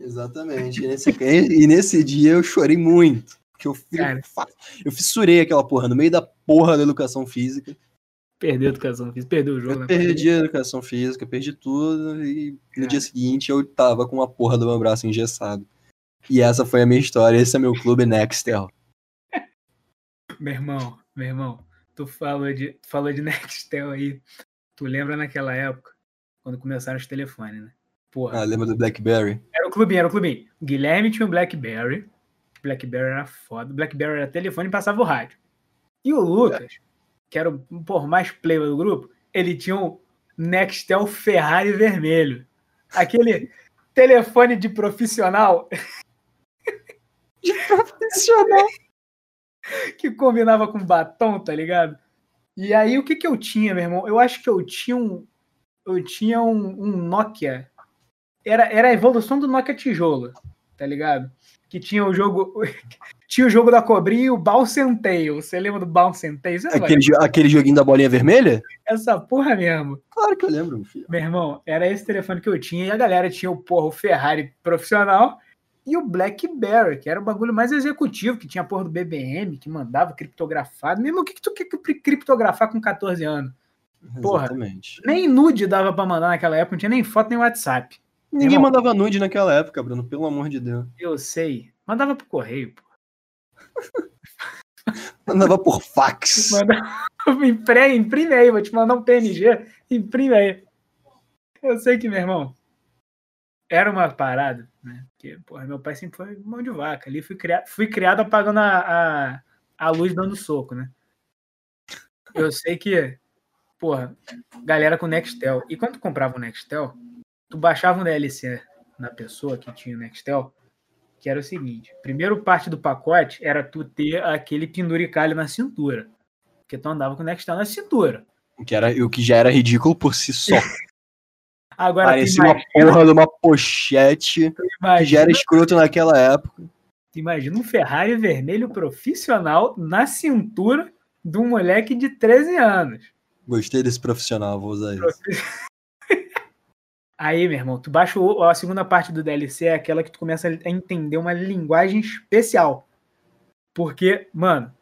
Exatamente. E nesse, e nesse dia eu chorei muito. Porque eu, eu fissurei aquela porra no meio da porra da educação física. Perdeu a educação física, perdeu o jogo. Eu né? perdi a educação física, perdi tudo e no dia seguinte eu tava com uma porra do meu braço engessado. E essa foi a minha história, esse é meu clube Nextel. meu irmão, meu irmão, tu falou de, falou de Nextel aí. Tu lembra naquela época, quando começaram os telefones, né? Porra. Ah, lembra do Blackberry? Era o clubinho, era o clubinho. Guilherme tinha um Blackberry. Blackberry era foda. Blackberry era telefone e passava o rádio. E o Lucas, é que era o por mais player do grupo, ele tinha um Nextel Ferrari vermelho. Aquele telefone de profissional. De profissional. que combinava com batom, tá ligado? E aí, o que que eu tinha, meu irmão? Eu acho que eu tinha um. Eu tinha um, um Nokia. Era, era a evolução do Nokia tijolo, tá ligado? Que tinha o jogo. tinha o jogo da cobrinha e o Bounce and. Você lembra do Bounce and Aquele, jo- aquele joguinho da bolinha vermelha? Essa porra mesmo. Claro que eu lembro, meu filho. Meu irmão, era esse telefone que eu tinha e a galera tinha o porra, o Ferrari profissional e o BlackBerry, que era o bagulho mais executivo, que tinha a porra do BBM, que mandava criptografado. Mesmo o que, que tu quer cri- criptografar com 14 anos? Porra. Exatamente. Nem nude dava pra mandar naquela época, não tinha nem foto nem WhatsApp. Ninguém Irmão. mandava nude naquela época, Bruno, pelo amor de Deus. Eu sei. Mandava pro correio, pô. Mandava por fax. Mandava, imprime, imprime aí, vou te mandar um PNG, imprime aí. Eu sei que, meu irmão, era uma parada, né? Porque, porra, meu pai sempre foi mão de vaca. Ali fui criado, fui criado apagando a, a, a luz dando soco, né? Eu sei que, porra, galera com Nextel. E quando comprava o Nextel, tu baixava um DLC na pessoa que tinha o Nextel, que era o seguinte: primeiro parte do pacote era tu ter aquele penduricalho na cintura. Porque tu andava com o Nextel na cintura. O que, era, o que já era ridículo por si só. Agora, Parecia uma imagina, porra de uma pochete tu que já era imagina, escroto naquela época. imagina um Ferrari vermelho profissional na cintura de um moleque de 13 anos. Gostei desse profissional, vou usar isso. Aí, meu irmão, tu baixa o- a segunda parte do DLC, é aquela que tu começa a entender uma linguagem especial. Porque, mano,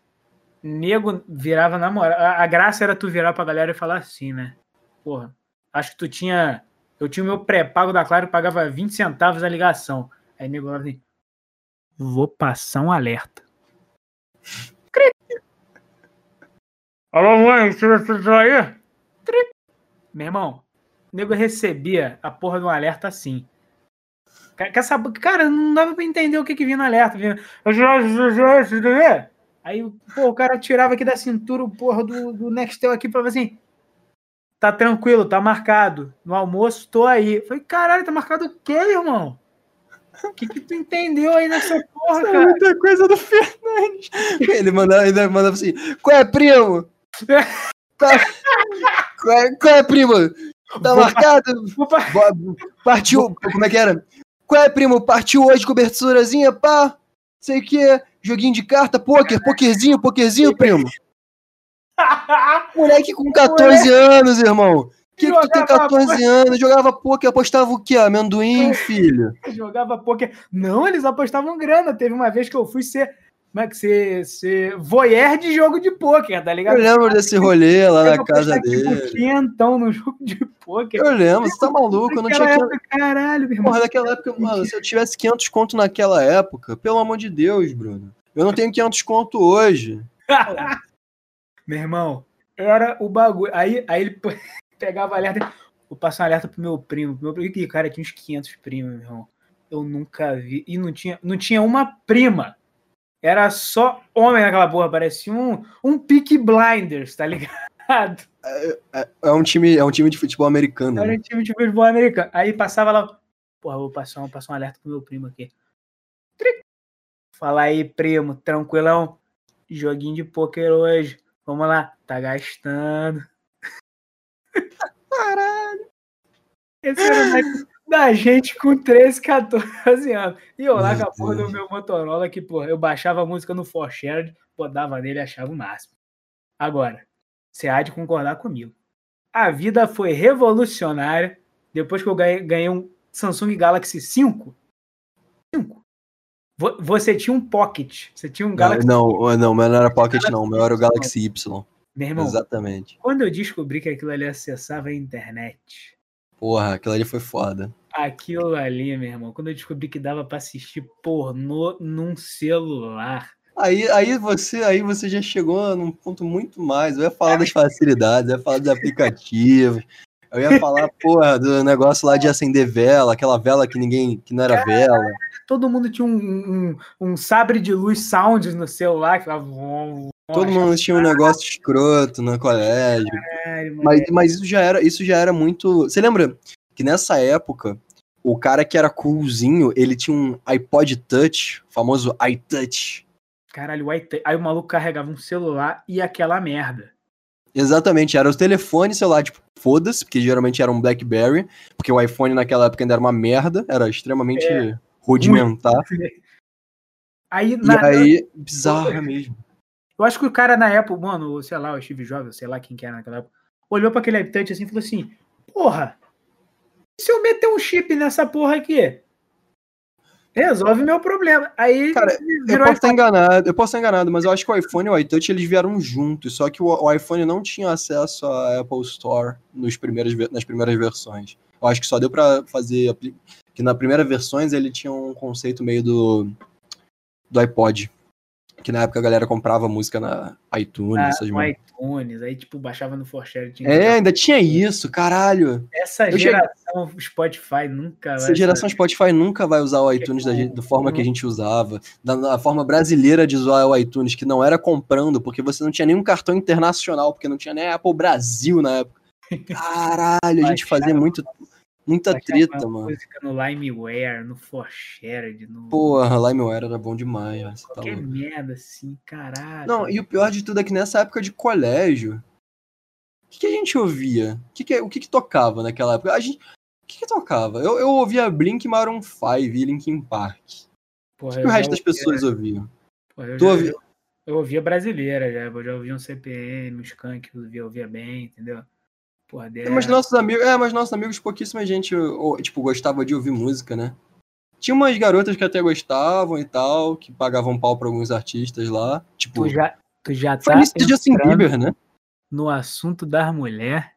nego virava na moral. A, a graça era tu virar pra galera e falar assim, né? Porra, acho que tu tinha. Eu tinha o meu pré-pago da Claro, pagava 20 centavos a ligação. Aí nego falava assim: Vou passar um alerta. Alô, mãe, você você aí? Meu irmão, o nego recebia a porra do alerta assim. Saber? Cara, não dava pra entender o que, que vinha no alerta. Vinha... Aí, pô, o cara tirava aqui da cintura o porra do, do Nextel aqui pra assim. Tá tranquilo, tá marcado. No almoço, tô aí. Eu Falei, caralho, tá marcado o quê, irmão? O que, que tu entendeu aí nessa porra, Isso é cara? muita coisa do Fernandes. Ele mandava, ainda mandava assim: Qual é, primo? Tá- Qual, é, qual é, primo? Tá marcado? Partiu. Como é que era? Qual é, primo? Partiu hoje coberturazinha, pá? Sei que. Joguinho de carta, pôquer, pokerzinho, pokerzinho, primo. Moleque com 14 anos, irmão. Que que tu tem Jogava 14 anos? Jogava poker, apostava o quê? Amendoim, filho? jogava poker. Não, eles apostavam grana. Teve uma vez que eu fui ser. Como é que ser, ser voyeur de jogo de poker, tá Eu ligado? lembro desse rolê lá Eu na casa apostar, tipo, dele. quinhentão no jogo de poker. Eu lembro, você tá maluco? Eu não tinha. Época, caralho, meu irmão. Porra, naquela época, mano, se eu tivesse 500 conto naquela época, pelo amor de Deus, Bruno. Eu não tenho 500 conto hoje. meu irmão, era o bagulho. Aí, aí ele pegava alerta. Vou passar um alerta pro meu primo. Meu primo. Cara, tinha uns 500 primos, meu irmão. Eu nunca vi. E não tinha, não tinha uma prima. Era só homem naquela porra. Parecia um, um Peaky Blinders, tá ligado? É um time, é um time de futebol americano. Era né? um time de futebol americano. Aí passava lá. Porra, vou passar um, passar um alerta pro meu primo aqui. Tric. Fala aí, primo, tranquilão. Joguinho de pôquer hoje. Vamos lá. Tá gastando. Caralho. Esse era o da gente com 13, 14 anos. E eu lá com a porra do meu Motorola que, porra, eu baixava a música no ForShared, botava nele e achava o máximo. Agora, você há de concordar comigo. A vida foi revolucionária depois que eu ganhei, ganhei um Samsung Galaxy 5. 5. Vo- Você tinha um Pocket. Você tinha um Galaxy. Não, não, não, meu não era Pocket, não. Meu era o Galaxy Y. Meu irmão, Exatamente. quando eu descobri que aquilo ali acessava a internet, Porra, aquilo ali foi foda. Aquilo ali, meu irmão, quando eu descobri que dava pra assistir pornô num celular. Aí, aí, você, aí você já chegou num ponto muito mais. Eu ia falar das facilidades, eu ia falar dos aplicativos. Eu ia falar, porra, do negócio lá de acender vela, aquela vela que ninguém, que não era vela. Todo mundo tinha um, um, um sabre de luz sound no celular que vom, Todo mundo tinha um negócio escroto no colégio. Caralho, Mas, mas isso já era, isso já era muito. Você lembra que nessa época o cara que era coolzinho, ele tinha um iPod Touch, o famoso iTouch. Caralho, o iTouch. Aí o maluco carregava um celular e aquela merda. Exatamente, era o telefone celular, tipo, foda-se, porque geralmente era um Blackberry, porque o iPhone naquela época ainda era uma merda, era extremamente É. rudimentar. Aí, E na- aí, bizarra mesmo. eu acho que o cara na época, mano, sei lá, o Steve Jobs, sei lá quem que era naquela época, olhou pra aquele iTouch assim e falou assim: Porra, e se eu meter um chip nessa porra aqui? Resolve meu problema. Aí Cara, Eu posso estar enganado, eu posso enganado, mas eu acho que o iPhone e o iTouch eles vieram juntos, só que o, o iPhone não tinha acesso à Apple Store nos primeiros, nas primeiras versões. Eu acho que só deu pra fazer que na primeira versões ele tinha um conceito meio do do iPod, que na época a galera comprava música na iTunes, Ah, essas no iTunes, aí tipo, baixava no Forshare. É, ainda tinha isso, caralho. Essa eu cheguei- geração Spotify nunca vai Essa geração saber. Spotify nunca vai usar o iTunes da, gente- da forma que a gente usava, da, da forma brasileira de usar o iTunes, que não era comprando, porque você não tinha nenhum cartão internacional, porque não tinha nem Apple Brasil na época. Caralho, a gente fazia muito, muita Baixava treta, mano. música no LimeWare, no Forshared, no Porra, LimeWare era bom demais, você tá qualquer merda assim, caralho. Não, e o pior de tudo é que nessa época de colégio, o que, que a gente ouvia? O que, que- o que, que tocava naquela época? A gente, o que, que tocava? Eu, eu ouvia Blink, Maroon 5 e Linkin Park. Porra, O que eu o resto das pessoas ouviam? porra, eu, Tu já- ouvia- eu, eu ouvia brasileira já, eu já ouvia um CPM, um Skank, eu ouvia, ouvia bem, entendeu? Porra, É, mas nossos amigos, é, mas nossos amigos, pouquíssima gente, tipo, gostava de ouvir música, né? Tinha umas garotas que até gostavam e tal, que pagavam pau pra alguns artistas lá. Tipo, tu já, tu já foi tá início de Justin Bieber, né? no assunto das mulheres.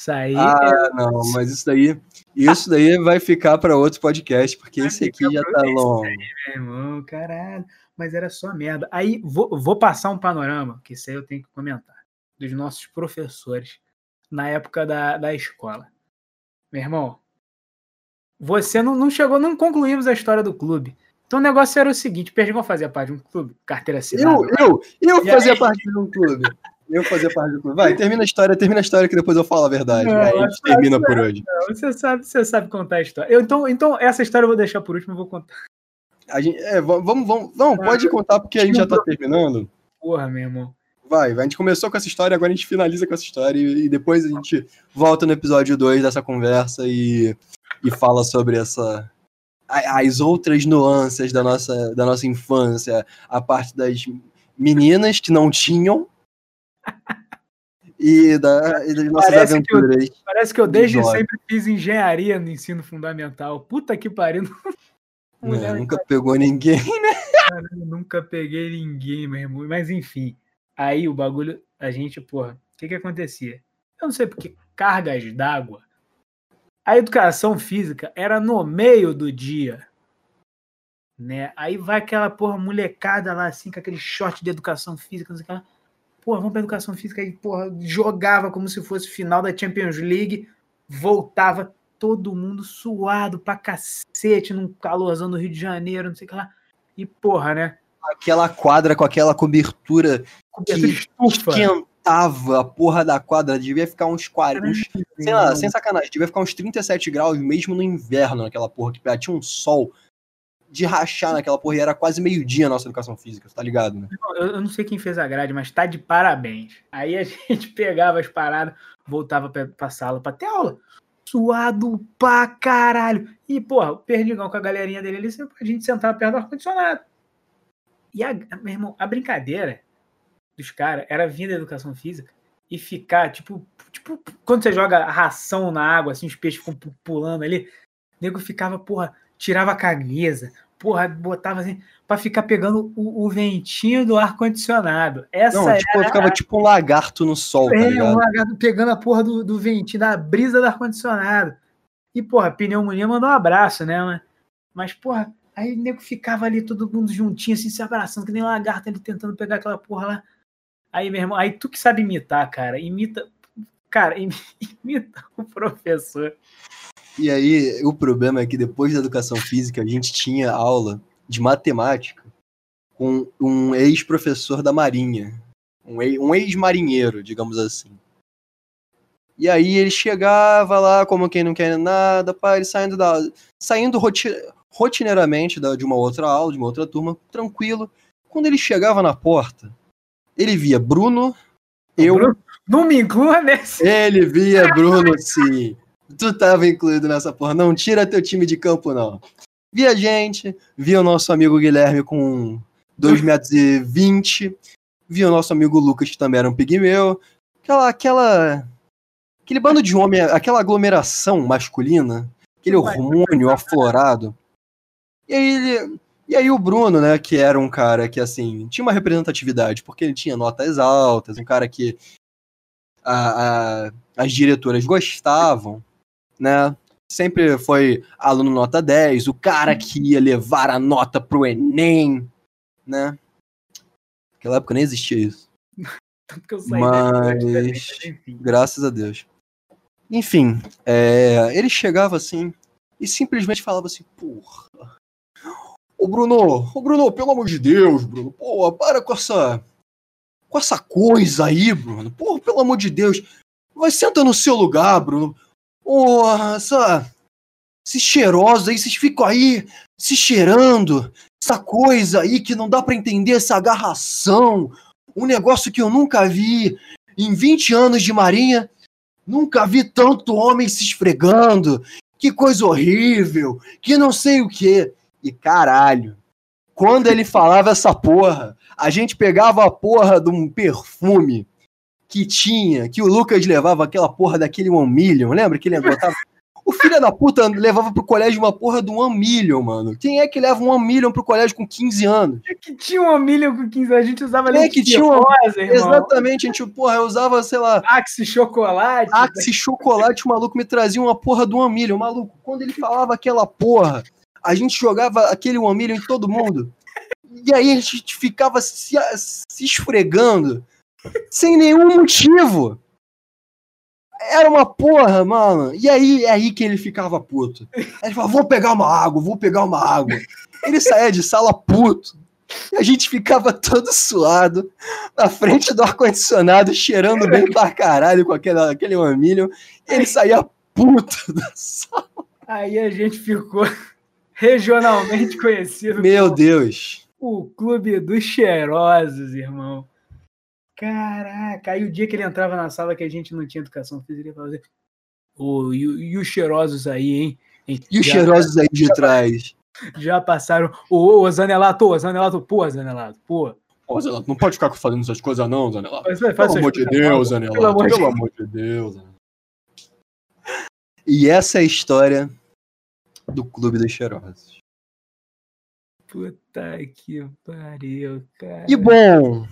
Isso aí Ah, não, mas isso daí, isso daí vai ficar pra outro podcast, porque esse aqui já tá longo. é, meu irmão, caralho. Mas era só merda. Aí, vou, vou passar um panorama, que isso aí eu tenho que comentar, dos nossos professores na época da, da escola. Meu irmão, você não, não chegou, não concluímos a história do clube. Então o negócio era o seguinte: Perdigão fazia parte de um clube, carteira assinada. Eu, eu, eu E fazia aí? parte de um clube. Eu fazia parte do clube. Vai, termina a história, termina a história que depois eu falo a verdade. Não, aí a gente termina por hoje. Você sabe, você sabe contar a história. Eu, então, então, essa história eu vou deixar por último, eu vou contar. A gente, é, vamos, vamos, vamos, não, pode contar porque a gente já tá terminando. Porra, meu irmão. Vai, vai. A gente começou com essa história, agora a gente finaliza com essa história e, e depois a gente volta no episódio 2 dessa conversa e, e fala sobre essa. As outras nuances da nossa, da nossa infância, a parte das meninas que não tinham e, da, e das nossas Parece que eu- aventuras. Parece que eu desde sempre fiz engenharia no ensino fundamental. Puta que pariu. né? Nunca pegou ninguém. Cara, eu nunca peguei ninguém, meu irmão. Mas enfim, aí o bagulho, a gente, porra, o que que acontecia? Eu não sei porque cargas d'água. A educação física era no meio do dia. Né? Aí vai aquela porra molecada lá assim com aquele short de educação física, não sei o que lá. Porra, vamos pra educação física aí, porra, jogava como se fosse final da Champions League, voltava todo mundo suado pra cacete, num calorzão do Rio de Janeiro, não sei o que lá. E porra, né? Aquela quadra com aquela cobertura que esquentava a porra da quadra, devia ficar uns 40, uns Sei lá, sem sacanagem, devia ficar uns 37 graus mesmo no inverno naquela porra, que tinha um sol de rachar naquela porra e era quase meio-dia a nossa educação física, tá ligado, né? Eu, eu não sei quem fez a grade, mas tá de parabéns. Aí a gente pegava as paradas, voltava pra, pra sala pra ter aula. Suado pra caralho. E, porra, o Perdigão com a galerinha dele ali, a gente sentava perto do ar-condicionado. E, a, meu irmão, a brincadeira dos caras era vir da educação física e ficar, tipo, tipo, quando você joga ração na água, assim, os peixes ficam pu- pulando ali, o nego ficava, porra, tirava a camisa, porra, botava assim, pra ficar pegando o, o ventinho do ar-condicionado. Essa Não, tipo, eu ficava tipo um lagarto no sol, tá é, um ligado? lagarto pegando a porra do, do ventinho, da brisa do ar-condicionado. E, porra, pneumonia mandou um abraço, né? Mas, mas, porra, aí o nego ficava ali todo mundo juntinho, assim, se abraçando, que nem lagarto ali tentando pegar aquela porra lá. Aí, meu irmão, aí tu que sabe imitar, cara, imita. Cara, im- imita o professor. E aí, o problema é que depois da educação física, a gente tinha aula de matemática com um ex-professor da Marinha. Um ex- ex-marinheiro, digamos assim. E aí ele chegava lá como quem não quer nada, pá, ele saindo da. saindo roti- rotineiramente de uma outra aula, de uma outra turma, tranquilo. Quando ele chegava na porta, ele via Bruno, eu. Bruno, não me inclua nesse. Ele via Bruno, sim. Tu tava incluído nessa porra. Não tira teu time de campo, não. Via gente, via o nosso amigo Guilherme com 2,20 metros e 20, via o nosso amigo Lucas, que também era um pigmeu. Aquela, aquela. Aquele bando de homem, aquela aglomeração masculina, aquele hormônio aflorado. E aí ele. E aí o Bruno, né, que era um cara que, assim, tinha uma representatividade, porque ele tinha notas altas, um cara que a, a, as diretoras gostavam, né? Sempre foi aluno nota 10, o cara que ia levar a nota pro Enem, né? Naquela época nem existia isso. Mas, graças a Deus. Enfim, é, ele chegava assim e simplesmente falava assim, porra, Ô Bruno, ô Bruno, pelo amor de Deus, Bruno, pô, para com essa. Com essa coisa aí, Bruno. Pô, pelo amor de Deus. Vai senta no seu lugar, Bruno. Porra, essa. Esses cheirosos aí, vocês ficam aí se cheirando. Essa coisa aí que não dá para entender, essa agarração. Um negócio que eu nunca vi em 20 anos de marinha. Nunca vi tanto homem se esfregando. Que coisa horrível. Que não sei o que. E caralho, quando ele falava essa porra, a gente pegava a porra de um perfume que tinha, que o Lucas levava aquela porra daquele One Million, lembra que ele botava? O filho da puta levava pro colégio uma porra do One Million, mano. Quem é que leva um One Million pro colégio com 15 anos? É que tinha um One Million com 15 anos, a gente usava é que tinha irmão. Exatamente, a gente, porra, eu usava, sei lá... Axe Chocolate. Axe Chocolate, o maluco me trazia uma porra do One Million. Maluco, quando ele falava aquela porra, a gente jogava aquele One Million em todo mundo. E aí a gente ficava se, se esfregando sem nenhum motivo. Era uma porra, mano. E aí é aí que ele ficava puto. Ele falava, vou pegar uma água, vou pegar uma água. Ele saía de sala puto. E a gente ficava todo suado, na frente do ar-condicionado, cheirando bem pra caralho com aquele, aquele One Million. ele saía puto da sala. Aí a gente ficou regionalmente conhecido. Meu Deus. O Clube dos Cheirosos, irmão. Caraca, aí o dia que ele entrava na sala que a gente não tinha educação física, ele falava assim, oh, e, e, os cheirosos aí, hein? E os cheirosos aí de trás? Já passaram. Ô, ô, Zanelato, ô, Zanelato, pô, Zanelato, pô. Ô, Zanelato, não pode ficar fazendo essas coisas não, Zanelato. Mas, pelo amor de Deus, Zanelato. Pelo amor, pelo amor de Deus. E essa é a história do Clube dos Cheirosos. Puta que pariu, cara. E bom,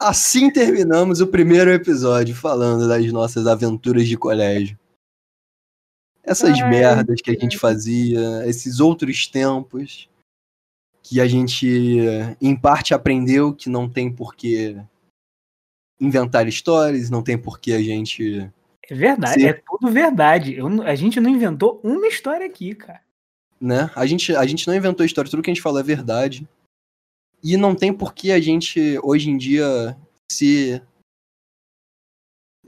assim terminamos o primeiro episódio falando das nossas aventuras de colégio. Essas Ai, merdas que a gente fazia, esses outros tempos que a gente, em parte, aprendeu que não tem por que inventar histórias, não tem por que a gente é verdade, Sim. é tudo verdade. Eu, a gente não inventou uma história aqui, cara. Né? A gente, a gente não inventou história, tudo que a gente falou é verdade. E não tem por que a gente, hoje em dia, se.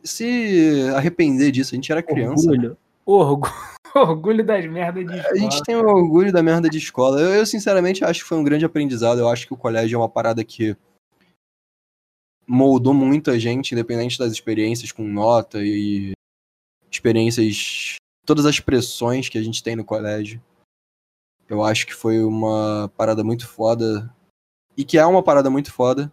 se arrepender disso. A gente era criança. Orgulho. Orgulho, orgulho das merdas de escola. A gente tem orgulho da merda de escola. Eu, eu, sinceramente, acho que foi um grande aprendizado. Eu acho que o colégio é uma parada que moldou muito a gente, independente das experiências com nota e experiências, todas as pressões que a gente tem no colégio. Eu acho que foi uma parada muito foda. E que é uma parada muito foda.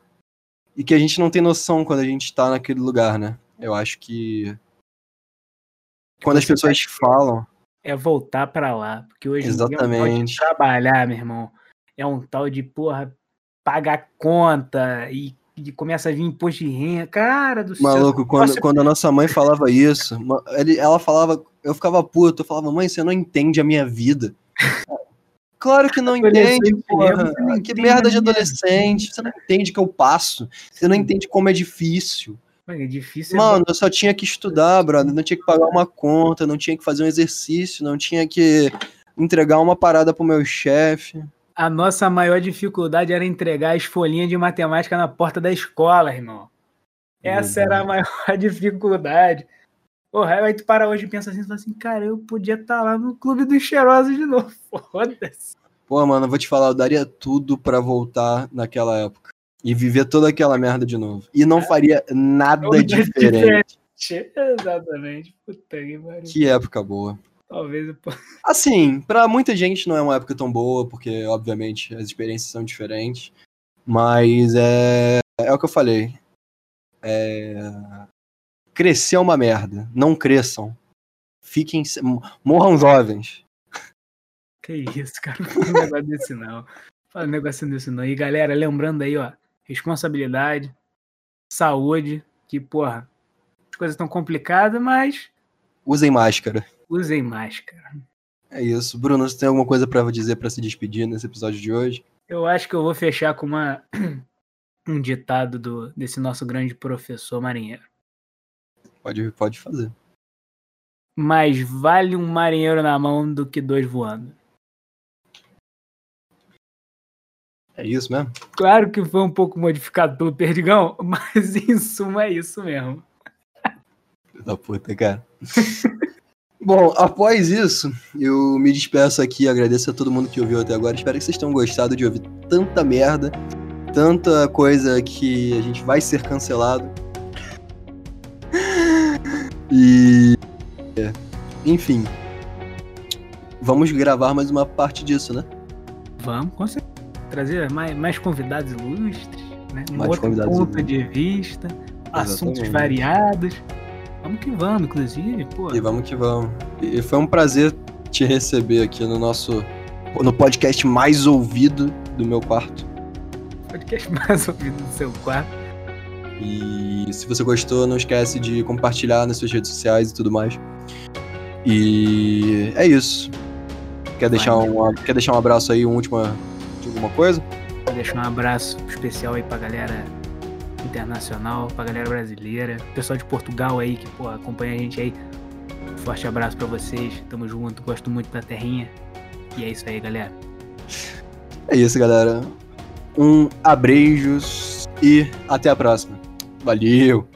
E que a gente não tem noção quando a gente tá naquele lugar, né? Eu acho que. Quando as pessoas falam. É voltar para lá. Porque hoje Exatamente. dia, trabalhar, meu irmão, é um tal de, porra, pagar conta e e começa a vir imposto de renda. Cara do céu. Maluco, quando, Nossa, quando a nossa mãe falava isso, ela falava, eu ficava puto, eu falava, mãe, você não entende a minha vida. Claro que não entende, porra. Não que merda de adolescente. Você não entende que eu passo. Você não entende como é difícil. É difícil. Mano, eu só tinha que estudar, brother. Não tinha que pagar uma conta, não tinha que fazer um exercício, não tinha que entregar uma parada pro meu chefe. A nossa maior dificuldade era entregar as folhinhas de matemática na porta da escola, irmão. Essa era a maior dificuldade. Porra, aí tu para hoje e pensa assim, assim, cara, eu podia estar tá lá no Clube dos Cheirosos de novo. Foda-se. Pô, mano, eu vou te falar, eu daria tudo pra voltar naquela época. E viver toda aquela merda de novo. E não É. faria nada Tudo diferente. Exatamente. Puta que pariu. Que época boa. Talvez eu possa. Assim, pra muita gente não é uma época tão boa, porque, obviamente, as experiências são diferentes. Mas é. É o que eu falei. É. Crescer é uma merda. Não cresçam. Fiquem. Morram jovens. Que isso, cara. Não fala um negócio desse não. Fala um negócio desse não. E galera, lembrando aí, ó. Responsabilidade, saúde, que, porra, as coisas estão complicadas, mas Usem máscara. usem máscara. É isso. Bruno, você tem alguma coisa pra dizer pra se despedir nesse episódio de hoje? Eu acho que eu vou fechar com uma um ditado do, desse nosso grande professor marinheiro. Pode, pode fazer. Mais vale um marinheiro na mão do que dois voando. É isso mesmo? Claro que foi um pouco modificado pelo Perdigão, mas em suma é isso mesmo. Da puta, cara. Bom, após isso, eu me despeço aqui, agradeço a todo mundo que ouviu até agora. Espero que vocês tenham gostado de ouvir tanta merda, tanta coisa que a gente vai ser cancelado. E. é, Enfim. Vamos gravar mais uma parte disso, né? Vamos, com certeza. Trazer mais, mais convidados ilustres, né? Um Mais outro convidados ponto ilustres. de vista, assuntos Exatamente. variados. Vamos que vamos, inclusive, pô. E vamos que vamos. E foi um prazer te receber aqui no nosso. No podcast mais ouvido do meu quarto. Podcast mais ouvido do seu quarto. E se você gostou, não esquece de compartilhar nas suas redes sociais e tudo mais. E é isso. Quer deixar um, quer deixar um abraço aí, um última de alguma coisa? Vou deixar um abraço especial aí pra galera internacional, pra galera brasileira, pessoal de Portugal aí que pô, acompanha a gente aí. Um forte abraço pra vocês. Tamo junto, gosto muito da terrinha. E é isso aí, galera. É isso, galera. Um abreijos e até a próxima. Valeu!